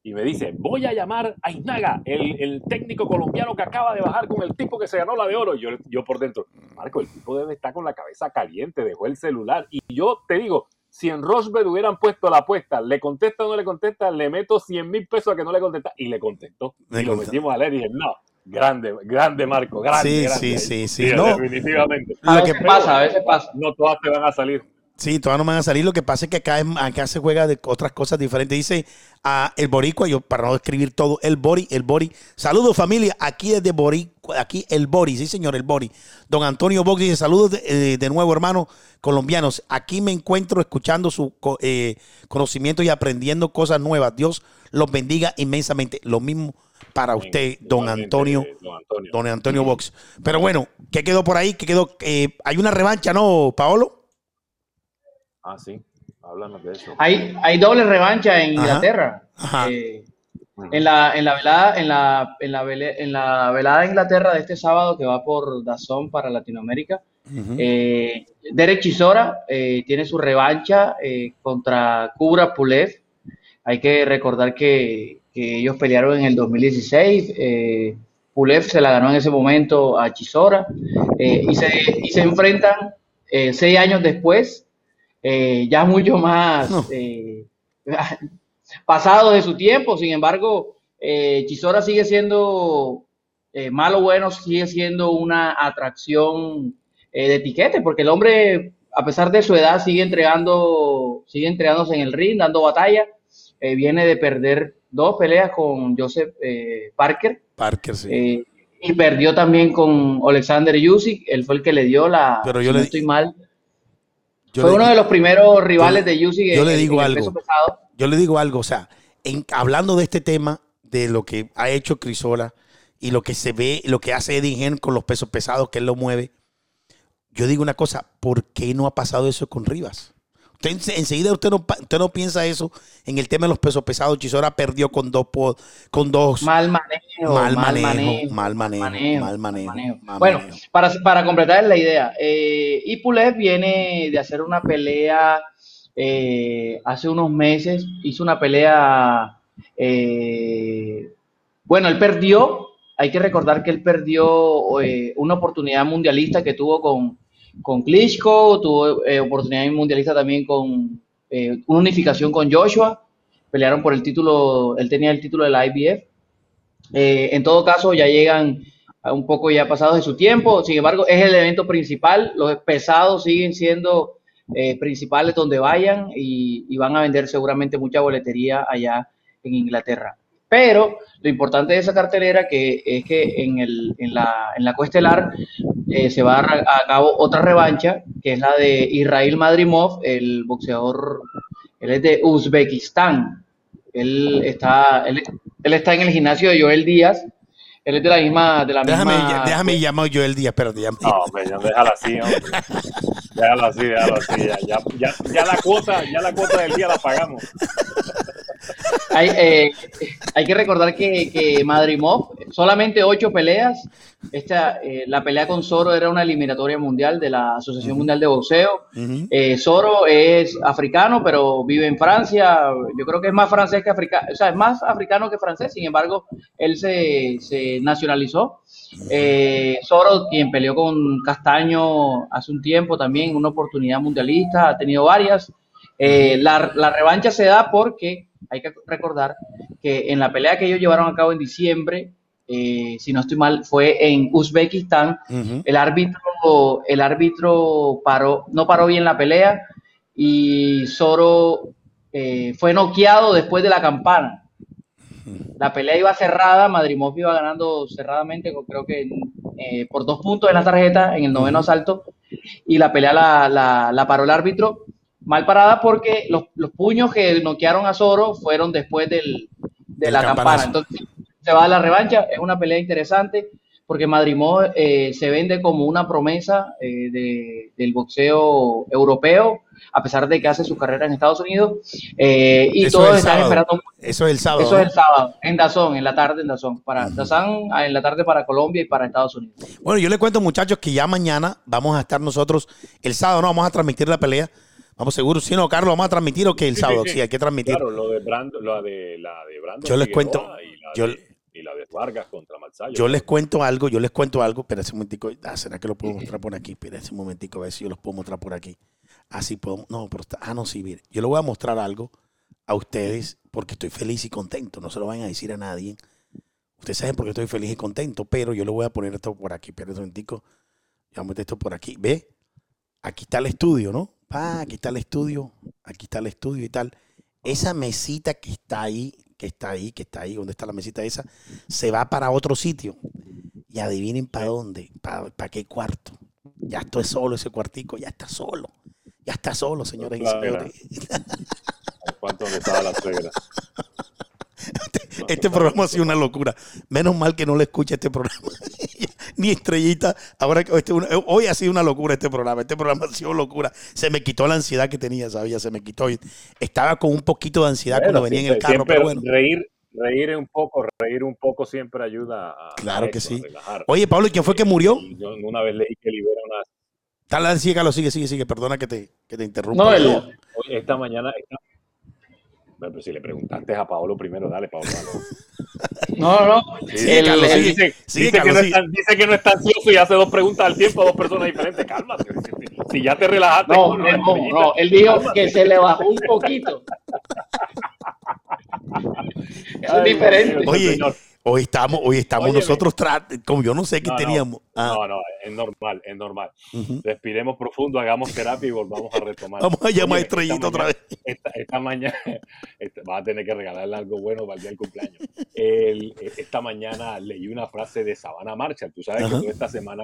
y me dice, voy a llamar a Isnaga, el, el técnico colombiano que acaba de bajar con el tipo que se ganó la de oro. Yo, yo por dentro, Marco, el tipo debe estar con la cabeza caliente, dejó el celular. Y yo te digo, si en Rosberg hubieran puesto la apuesta, le contesta o no le contesta, le meto 100 mil pesos a que no le contesta. Y le contestó. Y lo metimos a leer y dije, no, grande, grande Marco, grande. Sí, grande. sí, sí, sí. No. definitivamente. A Lo veces que- pasa, a veces pasa. No todas te van a salir. Sí, todavía no van a salir. Lo que pasa es que acá, es- acá se juega de otras cosas diferentes. Dice a el Boricua, yo para no escribir todo, el Bori, el Bori. Saludos familia, aquí desde Boricua, aquí el Bori, sí señor, el Bori. Don Antonio Box dice, saludos de, eh, de nuevo hermanos colombianos. Aquí me encuentro escuchando su eh, conocimiento y aprendiendo cosas nuevas. Dios los bendiga inmensamente. Lo mismo para usted, don Antonio. Don Antonio. Don Antonio Box. Pero bueno, ¿qué quedó por ahí? ¿Qué quedó? Eh, hay una revancha, ¿no, Paolo? Ah, sí. Háblanos de eso. Hay, hay doble revancha en Ajá. Inglaterra. Ajá. Eh, en la, en la velada, en la, en la vele- en la velada de Inglaterra de este sábado que va por Dazón para Latinoamérica, eh, Derek Chisora eh, tiene su revancha eh, contra Kubra Pulev. Hay que recordar que, que ellos pelearon en el 2016. eh, Pulev se la ganó en ese momento a Chisora eh, y, se, y se enfrentan eh, seis años después, eh, ya mucho más No. eh, pasado de su tiempo. Sin embargo, Chisora sigue siendo malo o bueno, sigue siendo una atracción de etiquete, porque el hombre, a pesar de su edad, sigue entregando, sigue entregándose en el ring, dando batalla. Viene de perder dos peleas con Joseph eh, Parker. Parker, sí. eh, y perdió también con Alexander Usyk. Él fue el que le dio la. Pero yo si le- no estoy mal. Yo fue le- uno de los primeros rivales de Usyk. yo en- le digo algo. peso pesado. yo le digo algo, o sea, en- hablando de este tema, de lo que ha hecho Crisola y lo que se ve, lo que hace Eddie Hearn con los pesos pesados, que él lo mueve, yo digo una cosa, ¿por qué no ha pasado eso con Rivas? Usted ense- enseguida usted no, usted no piensa eso en el tema de los pesos pesados. Chisora perdió con dos, con dos Mal manejo. mal manejo, manejo, mal manejo, mal manejo, manejo. mal Bueno, para, para completar la idea, eh, Ipulev viene de hacer una pelea eh, hace unos meses, hizo una pelea, eh, bueno, él perdió, hay que recordar que él perdió eh, una oportunidad mundialista que tuvo con, con Klitschko, tuvo eh, oportunidad mundialista también con eh, una unificación con Joshua, pelearon por el título, él tenía el título de la IBF, eh, en todo caso, ya llegan un poco ya pasados de su tiempo. Sin embargo, es el evento principal. Los pesados siguen siendo eh, principales donde vayan y van a vender seguramente mucha boletería allá en Inglaterra. Pero lo importante de esa cartelera que es que en, el, en, la, en la coestelar eh, se va a, a cabo otra revancha, que es la de Israel Madrimov, el boxeador, él es de Uzbekistán. Él está, él, él está en el gimnasio de Joel Díaz. Él es de la misma, de la Déjame, misma. déjame llamar yo el día, espérate, ya- No, hombre, ya déjalo así, hombre. Déjalo así, déjalo así. Ya, ya, ya, ya la cuota, ya la cuota del día la pagamos. Hay, eh, hay que recordar que, que Madrimov, solamente ocho peleas. Esta, eh, la pelea con Soro era una eliminatoria mundial de la Asociación Mundial de Boxeo. Ujú. Eh, Soro es africano, pero vive en Francia. Yo creo que es más francés que africano, o sea, es más africano que francés. Sin embargo, él se, se nacionalizó. Eh, Soro, quien peleó con Castaño hace un tiempo también, una oportunidad mundialista, ha tenido varias. Eh, la, la revancha se da porque hay que recordar que en la pelea que ellos llevaron a cabo en diciembre, eh, si no estoy mal, fue en Uzbekistán. El árbitro, el árbitro paró, no paró bien la pelea y Soro eh, fue noqueado después de la campana. La pelea iba cerrada, Madrimov iba ganando cerradamente, creo que eh, por dos puntos en la tarjeta, en el noveno asalto, y la pelea la, la- la paró el árbitro. Mal parada porque los, los puños que noquearon a Soro fueron después del, de la campana. Entonces se va a la revancha, es una pelea interesante porque Madrimov eh, se vende como una promesa eh, de- del boxeo europeo, a pesar de que hace su carrera en Estados Unidos, eh, y Eso todos es están sábado. esperando Eso es el sábado. eso es el sábado, en Dazón, en la tarde en Dazón. Para Dazón, en la tarde para Colombia y para Estados Unidos. Bueno, yo les cuento, muchachos, que ya mañana vamos a estar nosotros, el sábado no vamos a transmitir la pelea. Vamos seguro, si no, Carlos, vamos a transmitir o que el Sí, sábado, sí, sí, sí. hay que transmitir. Claro, lo de Brando, la de la de Brando Yo les cuento, y la, yo- de, y la de Vargas contra Mazzallo. Yo les cuento algo, yo les cuento algo, espérense un momentico. Ah, ¿será que lo puedo mostrar por aquí? Espérense un momentico, a ver si yo los puedo mostrar por aquí. Así puedo, no, pero está, ah, no, sí, mire. Yo le voy a mostrar algo a ustedes porque estoy feliz y contento. No se lo vayan a decir a nadie. Ustedes saben por qué estoy feliz y contento, pero yo le voy a poner esto por aquí. Espérense un momentico. Yo voy a meter esto por aquí. ¿Ve? Aquí está el estudio, ¿no? Ah, aquí está el estudio. Aquí está el estudio y tal. Esa mesita que está ahí, que está ahí, que está ahí, ¿dónde está la mesita esa? Se va para otro sitio. Y adivinen para dónde, para qué cuarto. Ya estoy solo ese cuartico, ya está solo. Ya está solo, señores y Claro. señores. ¿Cuánto estaba la suegra? Este programa ha sido una locura. Menos mal que no le escucha este programa. Ni estrellita. Ahora que este, hoy ha sido una locura este programa. Este programa ha sido locura. Se me quitó la ansiedad que tenía, sabía, se me quitó. Estaba con un poquito de ansiedad Bueno, cuando venía en el carro, siempre pero bueno. Reír, reír un poco, reír un poco siempre ayuda a, Claro a que sí. a relajar. Oye, Pablo, ¿y quién fue que murió? Yo una vez leí que libera una dale, sigue, Carlos, sigue, sigue, sigue. Perdona que te, que te interrumpa. No, el- esta mañana. esta- pero si le preguntaste a Paolo primero, dale, Paolo. dale. No, no, no. Sí, Carlos, dice, sigue, dice que no está, dice que no está ansioso y hace dos preguntas al tiempo a dos personas diferentes. Cálmate. Si, ya te relajaste. no, no, estrellita, no, él dijo cálmate. que se le bajó un poquito. Eso es diferente. Oye, señor. Hoy estamos, hoy estamos Óyeme. nosotros, como yo no sé qué No, no, teníamos. Ah, No, no, es normal, es normal. Respiremos profundo, hagamos terapia y volvamos a retomar. Vamos a llamar a Estrellita otra mañana- vez. Esta, esta mañana, esta- vas a tener que regalarle algo bueno para el día del cumpleaños. El- esta mañana leí una frase de Savannah Marshall. Tú sabes que toda esta semana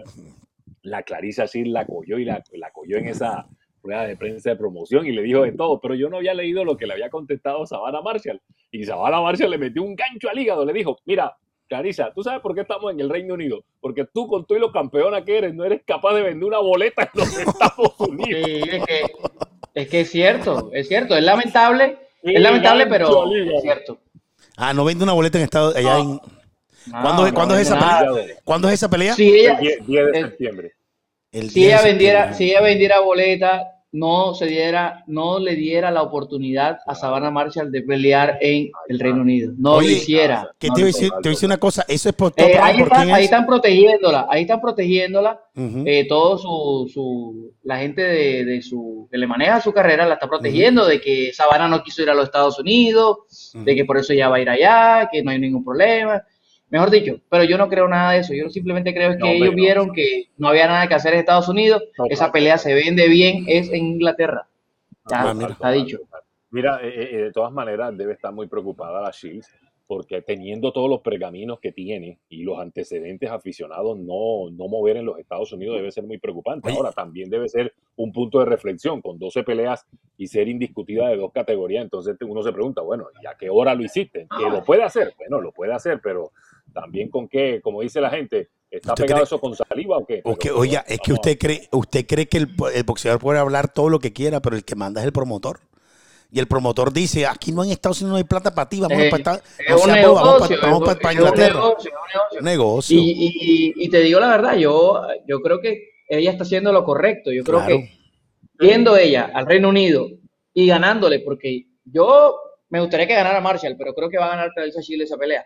la Clarisa así la cogió y la, la cogió en esa rueda de prensa de promoción y le dijo de todo, pero yo no había leído lo que le había contestado Savannah Marshall. Y Savannah Marshall le metió un gancho al hígado, le dijo, mira, Clarisa, ¿tú sabes por qué estamos en el Reino Unido? Porque tú con tú y los campeona que eres no eres capaz de vender una boleta en los Estados Unidos. Sí, es que, es que es cierto, es cierto, es lamentable, Sí, es lamentable, pero es cierto. Ah, no vende una boleta en estado allá en. ¿Cuándo, No, ¿cuándo no es esa nada. pelea? ¿Cuándo es esa pelea? Si ella, El 10, 10 de septiembre. El si 10 de ella vendiera, si ella vendiera boleta, no se diera, no le diera la oportunidad a Savannah Marshall de pelear en el Reino Unido. No Oye, lo hiciera. ¿Qué No te lo voy a decir? Te voy a decir una cosa. Eso es por Eh, ahí, ¿por están, ahí protegiéndola, ahí están protegiéndola. Eh, todo su, su la gente de, de su que le maneja su carrera la está protegiendo de que Sabana no quiso ir a los Estados Unidos, de que por eso ya va a ir allá, que no hay ningún problema. Mejor dicho, pero yo no creo nada de eso. Yo simplemente creo que No, hombre, ellos no. vieron que no había nada que hacer en Estados Unidos. Total. Esa pelea se vende bien, es en Inglaterra. Ya Ah, mira. está dicho. Mira, eh, eh, de todas maneras debe estar muy preocupada la Shields porque teniendo todos los pergaminos que tiene y los antecedentes aficionados, no, no mover en los Estados Unidos debe ser muy preocupante. Ahora, también debe ser un punto de reflexión con 12 peleas y ser indiscutida de dos categorías. Entonces uno se pregunta, bueno, ¿y a qué hora lo hiciste? ¿Que lo puede hacer? Bueno, lo puede hacer, pero también con qué, como dice la gente, ¿está ¿Usted pegado cree- eso con saliva o qué? O oiga, es que usted cree, usted cree que el, el boxeador puede hablar todo lo que quiera, pero el que manda es el promotor. Y el promotor dice, aquí no en Estados Unidos no hay plata para ti, vamos Eh, para Estados Es seas bobo, vamos negocio, para, vamos es para- para Inglaterra. un negocio. Un negocio. Y, y- y te digo la verdad, yo, yo creo que ella está haciendo lo correcto. Yo creo Claro. que yendo ella al Reino Unido y ganándole, porque yo me gustaría que ganara Marshall, pero creo que va a ganar Clarissa Shields esa pelea.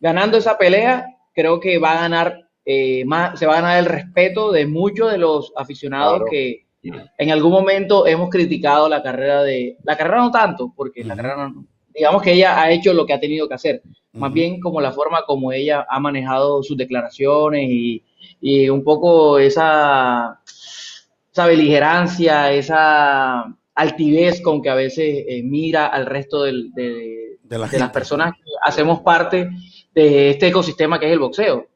Ganando esa pelea, creo que va a ganar eh, más, se va a ganar el respeto de muchos de los aficionados Claro. que en algún momento hemos criticado la carrera de, la carrera no tanto, porque la carrera no, digamos que ella ha hecho lo que ha tenido que hacer, más bien como la forma como ella ha manejado sus declaraciones y, y un poco esa, esa beligerancia, esa altivez con que a veces eh, mira al resto del- de, De la de las personas que hacemos parte de este ecosistema que es el boxeo.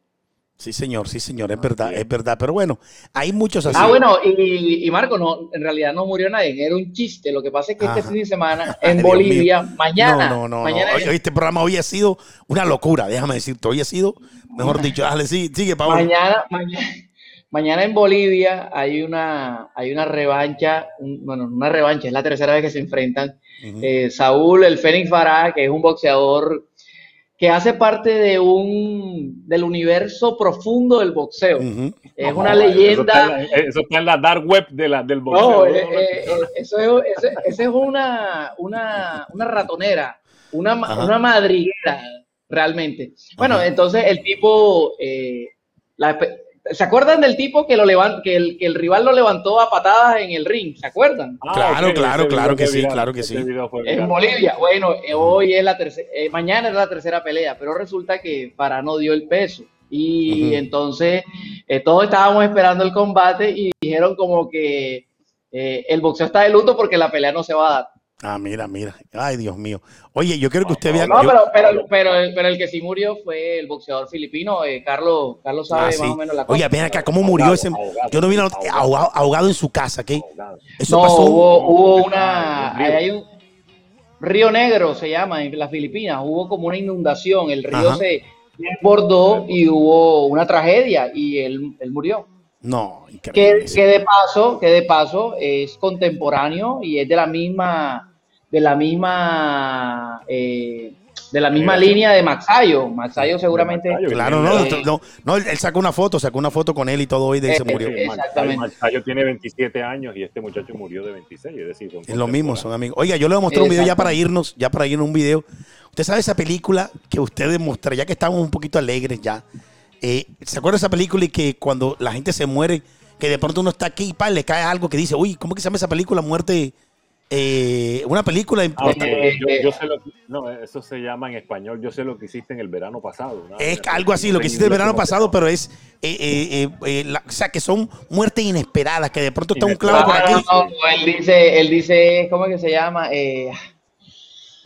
Sí, señor, sí, señor, es verdad, es verdad. Pero bueno, hay muchos así. Ah, bueno, y, y Marco, no, en realidad no murió nadie, era un chiste. Lo que pasa es que este fin de semana en Dios Bolivia, mío. mañana, No, no, no. mañana, no. Hoy, este programa hoy ha sido una locura, déjame decirte. Hoy ha sido, mejor dicho, dale, sí, sigue, Pablo. mañana, mañana, mañana en Bolivia hay una, hay una revancha, un- bueno, una revancha, es la tercera vez que se enfrentan. Eh, Saúl, el Fénix Farah, que es un boxeador que hace parte de un del universo profundo del boxeo. Es No, una Eso está, leyenda. en la, eso está en la dark web de la, del boxeo. No, eh, eh, eso es, ese- ese es una, una, una ratonera, una, Ajá. una madriguera, realmente. Bueno, Ajá. entonces el tipo, eh, la- ¿se acuerdan del tipo que, lo levan- que, el, que el rival lo levantó a patadas en el ring? ¿Se acuerdan? Ah, Claro, claro, claro que sí, viral, claro que sí. En. Bolivia. Bueno, eh, hoy es la tercera, mañana es la tercera pelea, pero resulta que Farah no dio el peso. Y entonces eh, todos estábamos esperando el combate y dijeron como que eh, el boxeo está de luto porque la pelea no se va a dar. Ah, mira, mira. Ay, Dios mío. Oye, yo quiero que usted vea. No, yo- pero, pero, pero, el- pero el que sí murió fue el boxeador filipino, eh, Carlos, Carlos sabe Ah, sí. más o menos la cosa. Oye, ven acá, ¿cómo murió ese? ahogado, Yo no vi la ahogado. ahogado, en su casa, ¿qué? Eso no, pasó. hubo, hubo una, hay un río negro se llama en las Filipinas, hubo como una inundación, el río Ajá. se desbordó y hubo una tragedia y él, él murió. No, Que, increíble. que de paso, que de paso es contemporáneo y es de la misma, de la misma, eh, de la misma línea de Maxayo. Maxayo seguramente. Claro, no, no, no, él sacó una foto, sacó una foto con él y todo hoy de que se Eh, murió. eh, exactamente. Machayo tiene 27 años y este muchacho murió de 26, es decir, son Es lo mismo, son amigos. Oiga, yo le voy a mostrar un video ya para irnos, ya para irnos un video. Usted sabe esa película que usted demuestra, ya que estamos un poquito alegres ya. Eh, ¿Se acuerda de esa película y que cuando la gente se muere, que de pronto uno está aquí y pa, le cae algo que dice, uy, ¿cómo que se llama esa película? Muerte, eh, una película. Ah. Eh, yo, eh, yo sé lo que, no, eso se llama en español. Yo sé lo que hiciste en el verano pasado. ¿no? Es algo así, lo que hiciste el verano pasado, pero es, eh, eh, eh, eh, la- o sea, que son muertes inesperadas, que de pronto está un clavo por Ah, aquí, no, no, él dice, él dice, ¿cómo es que se llama? Eh,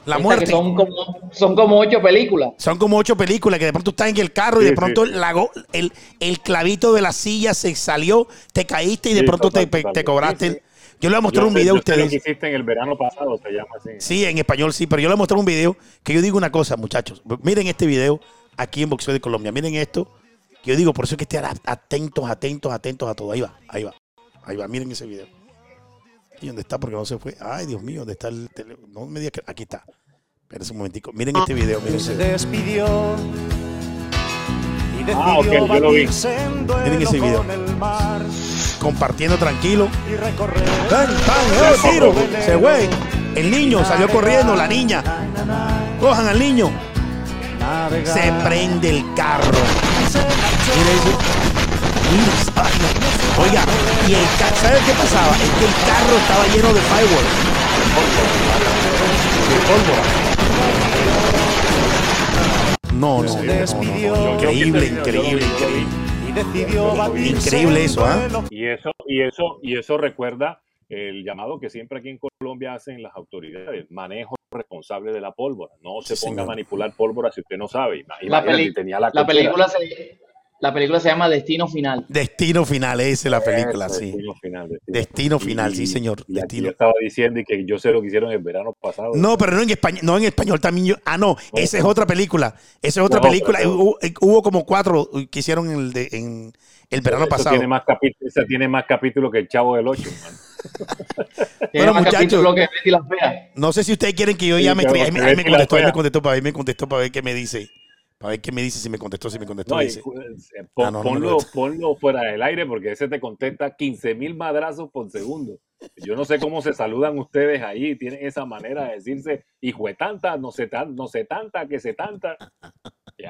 la esta que muerte. Son como, son como ocho películas. Son como ocho películas que de pronto estás en el carro y de pronto sí. la go- el, el clavito de la silla se salió, te caíste y de Sí, pronto total, te, pe- total. te cobraste. Sí, sí. Yo le voy a mostrar Yo un sé- video a sé Lo que ustedes. hiciste en el verano pasado se llama así. Sí, en español sí, pero yo le voy a mostrar un video que yo digo una cosa, muchachos. Miren este video aquí en Boxeo de Colombia. Miren esto. Que yo digo, por eso hay que estar atentos, atentos, atentos a todo. Ahí va, ahí va, ahí va. Miren ese video. ¿Y dónde está? Porque no se fue. Ay, Dios mío, ¿dónde está el teléfono? No me digas que. Aquí está. Espérense un momentico. Miren este video. Miren video. despidió y decidió Ah, ok, yo lo vi. Miren ese video. con el mar Compartiendo tranquilo. ¡Tan, tan! ¡Eh, tiro! Se güey. El niño salió corriendo, la niña. Cojan al niño. Se prende el carro. Mira eso. Ay. Oiga, y el carro, ¿sabe qué pasaba? Es que el carro estaba lleno de fireworks. De pólvora. No, no, no, no. Increíble, increíble, increíble. y decidió batirse Increíble eso, ¿ah? duelo. Y eso, y eso, y eso recuerda el llamado que siempre aquí en Colombia hacen las autoridades, manejo responsable de la pólvora. No se Sí, ponga a manipular pólvora si usted no sabe. La, Imagínate, peli- tenía la, la película se, la película se llama Destino Final. Destino final, esa es la película, Eso, sí. Destino final. Destino final, sí, señor, Y destino. yo estaba diciendo y que yo sé lo que hicieron el verano pasado. No, pero no en español, no en español también yo. Ah, no, esa es otra película. Esa es otra No, película. pero- Hubo, hubo como cuatro que hicieron en el, de- en el verano Eso pasado. Tiene más esa tiene más capítulos que el Chavo del 8. Tiene Bueno, muchachos. No sé si ustedes quieren que yo Sí, llame. pero Ahí me, ahí me contestó, ahí me contestó, para ahí me contestó para ver qué me dice. Para ver qué me dice, si me contestó, si me contestó. No, y, dice. pon- Ah, no, no me ponlo, ponlo fuera del aire porque ese te contesta 15 mil madrazos por segundo. Yo no sé cómo se saludan ustedes ahí, tienen esa manera de decirse, hijo de tanta, no sé, tan, no sé tanta, que sé tanta.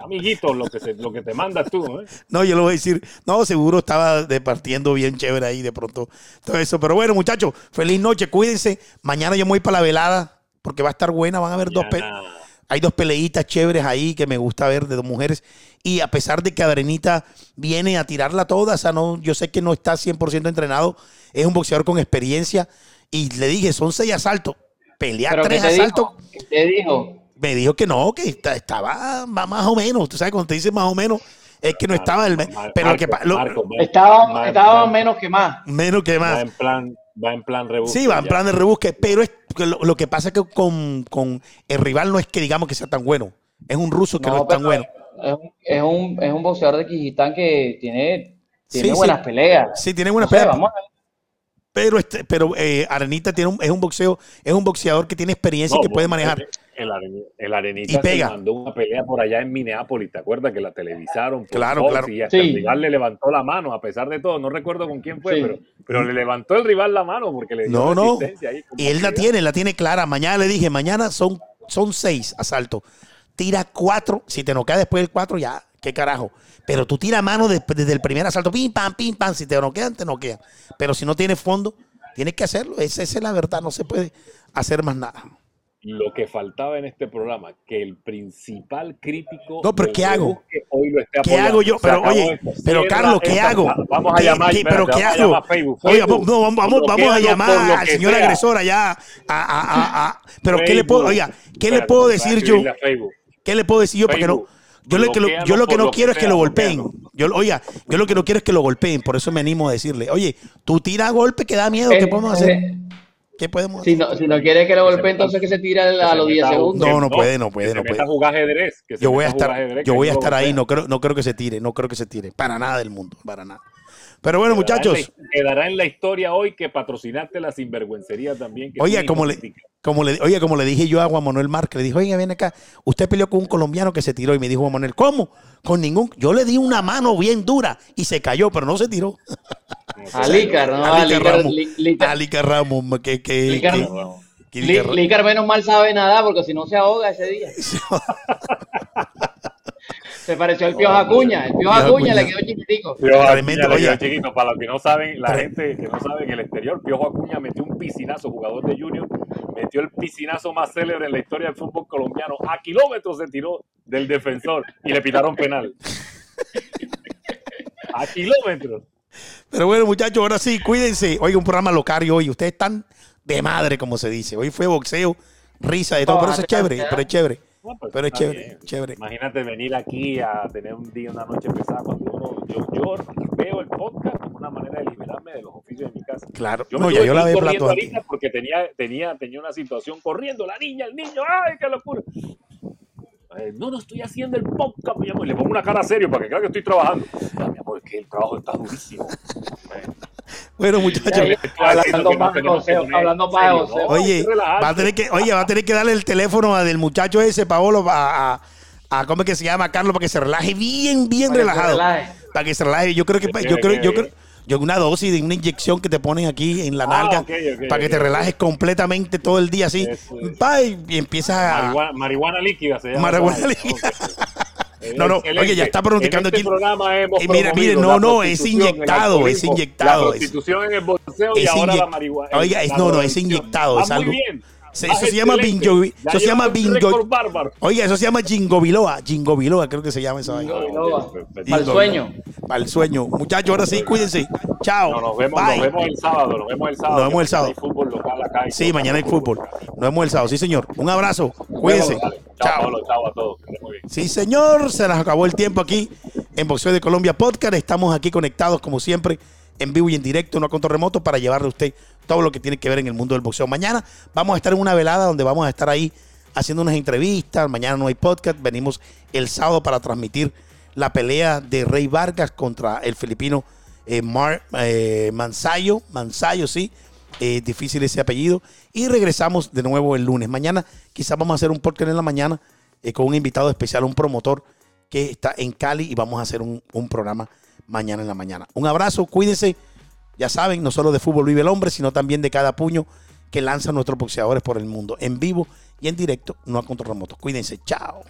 Amiguito, lo que, se- lo que te mandas tú. ¿eh? No, yo le voy a decir, no, seguro estaba departiendo bien chévere ahí de pronto todo eso. Pero bueno, muchachos, feliz noche, cuídense. Mañana yo me voy para la velada porque va a estar buena, van a haber dos, Mañana- hay dos peleitas chéveres ahí que me gusta ver de dos mujeres. Y a pesar de que Adrenita viene a tirarla toda, o sea, no, yo sé que no está 100% entrenado, es un boxeador con experiencia. Y le dije, son seis asaltos. ¿qué tres asaltos. dijo? ¿Qué te dijo? Me dijo que no, que esta- estaba más o menos. Tú sabes, cuando te dice más o menos, es que no estaba el. Pero que Marco, pa- lo- Marco, va- Estaba, estaba menos que más. menos que más. en plan, va en plan rebusque, Sí, va en ya. plan de rebusque, pero es que lo, lo que pasa es que con, con el rival no es que digamos que sea tan bueno. Es un ruso que no, es tan bueno. Es, un- es un, es un boxeador de Kijistán que tiene, tiene Sí, buenas sí. peleas. Sí, tiene buena No sé, pelea. vamos a ver. Pero este, pero eh, Arenita tiene un, es un boxeo, es un boxeador que tiene experiencia y que puede manejar. El, Areni- el Arenita Y pega. se mandó una pelea por allá en Minneapolis, ¿te acuerdas que la televisaron? Claro, Fox claro. Y hasta Sí. el rival le levantó la mano, a pesar de todo. No recuerdo con quién fue, Sí. pero, pero le levantó el rival la mano porque le dio No, no. resistencia ahí, Y él la tiene, la tiene clara. Mañana le dije, mañana son, son seis asaltos. Tira cuatro. Si te noquea después del cuatro, ya, qué carajo. Pero tú tira mano de- desde el primer asalto, pim, pam, pim, pam. Si te noquean, te noquean. Pero si no tienes fondo, tienes que hacerlo. Esa, esa es la verdad. No se puede hacer más nada. Lo que faltaba en este programa, que el principal crítico. No, pero ¿qué hago? Hoy lo esté ¿Qué hago yo? Pero oye, esto. pero Carlos, ¿qué esta- hago? Vamos a ¿Qué- llamar, qué- espérate, pero ¿qué hago? a Facebook. Oiga, Facebook, no, vamos, vamos, vamos a llamar al señor sea. agresor allá. A, a- a- a- pero ¿qué le puedo, oiga, ¿qué le Espérate, puedo voy a decir yo? ¿Qué le puedo decir yo para que no? Yo lo que, lo- yo lo que no quiero es que lo golpeen. Yo, oiga, yo lo que no quiero es que lo golpeen. Por eso me animo a decirle, oye, tú tira golpe que da miedo. ¿Qué Eh, podemos hacer? ¿Qué podemos Si hacer? no, si no quiere que lo golpee, entonces que se tira a los 10 meta a segundos. No, no puede, no que puede, se no meta puede. a jugar ajedrez. que Yo voy a estar, ajedrez, yo voy a estar ahí. No creo, no creo que se tire. No creo que se tire. Para nada del mundo. Para nada. Pero bueno, Quedará en muchachos. la- Quedará en la historia hoy que patrocinaste la sinvergüencería también. que Oye, como le, como le, oye, como le dije yo a Juan Manuel Márquez, le dije, oiga, ven acá, usted peleó con un colombiano que se tiró y me dijo Juan Manuel, ¿cómo? Con ningún, yo le di una mano bien dura y se cayó, pero no se tiró. A Lícar, ¿no? A Alica Lícar, Ramos, Lí- Lícar- Alica Ramos, que, que, Ra- Lícar menos mal sabe nada porque si no se ahoga ese día. Se pareció al Piojo Acuña. El Piojo Acuña le quedó chiquitico. Piojo Tremendo, Acuña le oye. quedó chiquito, para los que no saben, la gente que no sabe en el exterior, Piojo Acuña metió un piscinazo, jugador de Junior, metió el piscinazo más célebre en la historia del fútbol colombiano. A kilómetros se tiró del defensor y le pitaron penal. A kilómetros. Pero bueno, muchachos, ahora sí, cuídense. Oiga, un programa locario hoy. Ustedes están de madre, como se dice. Hoy fue boxeo, risa de todo, pero eso es chévere, pero es chévere. No, pues, Pero es chévere, bien. chévere. Imagínate venir aquí a tener un día, una noche pesada cuando uno, yo, yo veo el podcast como una manera de liberarme de los oficios de mi casa. Claro. Yo no, me ya tuve yo la veo corriendo ahorita porque tenía, tenía, tenía una situación corriendo, la niña, el niño, ¡ay, qué locura! Eh, no, no estoy haciendo el podcast, mi amor. Y le pongo una cara serio para que crea que estoy trabajando. Ya, mi amor, es que el trabajo está durísimo. Bueno, muchachos. Hablando más de boxeo. Oye, va a tener que, oye, va a tener que darle el teléfono a del muchacho ese, Paolo, a, a, a- ¿cómo es que se llama? Carlos, para que se relaje bien, bien Para relajado. Para que se relaje. Yo creo que, yo creo, yo creo, yo una dosis de una inyección que te ponen aquí en la Ah, nalga para que te relajes completamente todo el día así. Eso. Pa, y, empiezas a. Marihuana, marihuana líquida se llama. Marihuana líquida. Ok. No, no, Excelente. oye, ya está pronosticando En este aquí. programa hemos Eh, mira, mire, no, no, es inyectado, es inyectado, La prostitución en el boxeo y es ahora inyec- la marihuana. Oiga, es- la no, no, es inyectado, es algo- Muy bien. Se- eso se llama bingo- eso se llama bingo-. Oiga, eso se llama Jingobiloa. Jingobiloa, creo que se llama esa vaina. Para el sueño. Para el sueño. Muchachos, ahora sí, cuídense. Chao. No, nos vemos, Bye. nos vemos el sábado, nos vemos el sábado. Nos vemos el que sábado. Hay fútbol local acá. y Sí, mañana hay fútbol. Nos vemos el sábado. Sí, señor. Un abrazo. Cuídense. Chao, Chao. Pablo, chao a todos. Que estén muy bien. Sí, señor. Se nos acabó el tiempo aquí en Boxeo de Colombia Podcast. Estamos aquí conectados, como siempre, en vivo y en directo, no a control remoto, para llevarle a usted todo lo que tiene que ver en el mundo del boxeo. Mañana vamos a estar en una velada donde vamos a estar ahí haciendo unas entrevistas. Mañana no hay podcast. Venimos el sábado para transmitir la pelea de Rey Vargas contra el filipino eh, eh, Mansayo. Mansayo, sí. Eh, difícil ese apellido. Y regresamos de nuevo el lunes. Mañana quizás vamos a hacer un podcast en la mañana eh, con un invitado especial, un promotor que está en Cali y vamos a hacer un, un programa mañana en la mañana. Un abrazo, cuídense. Ya saben, no solo de fútbol vive el hombre, sino también de cada puño que lanzan nuestros boxeadores por el mundo, en vivo y en directo, no a control remoto. Cuídense, chao.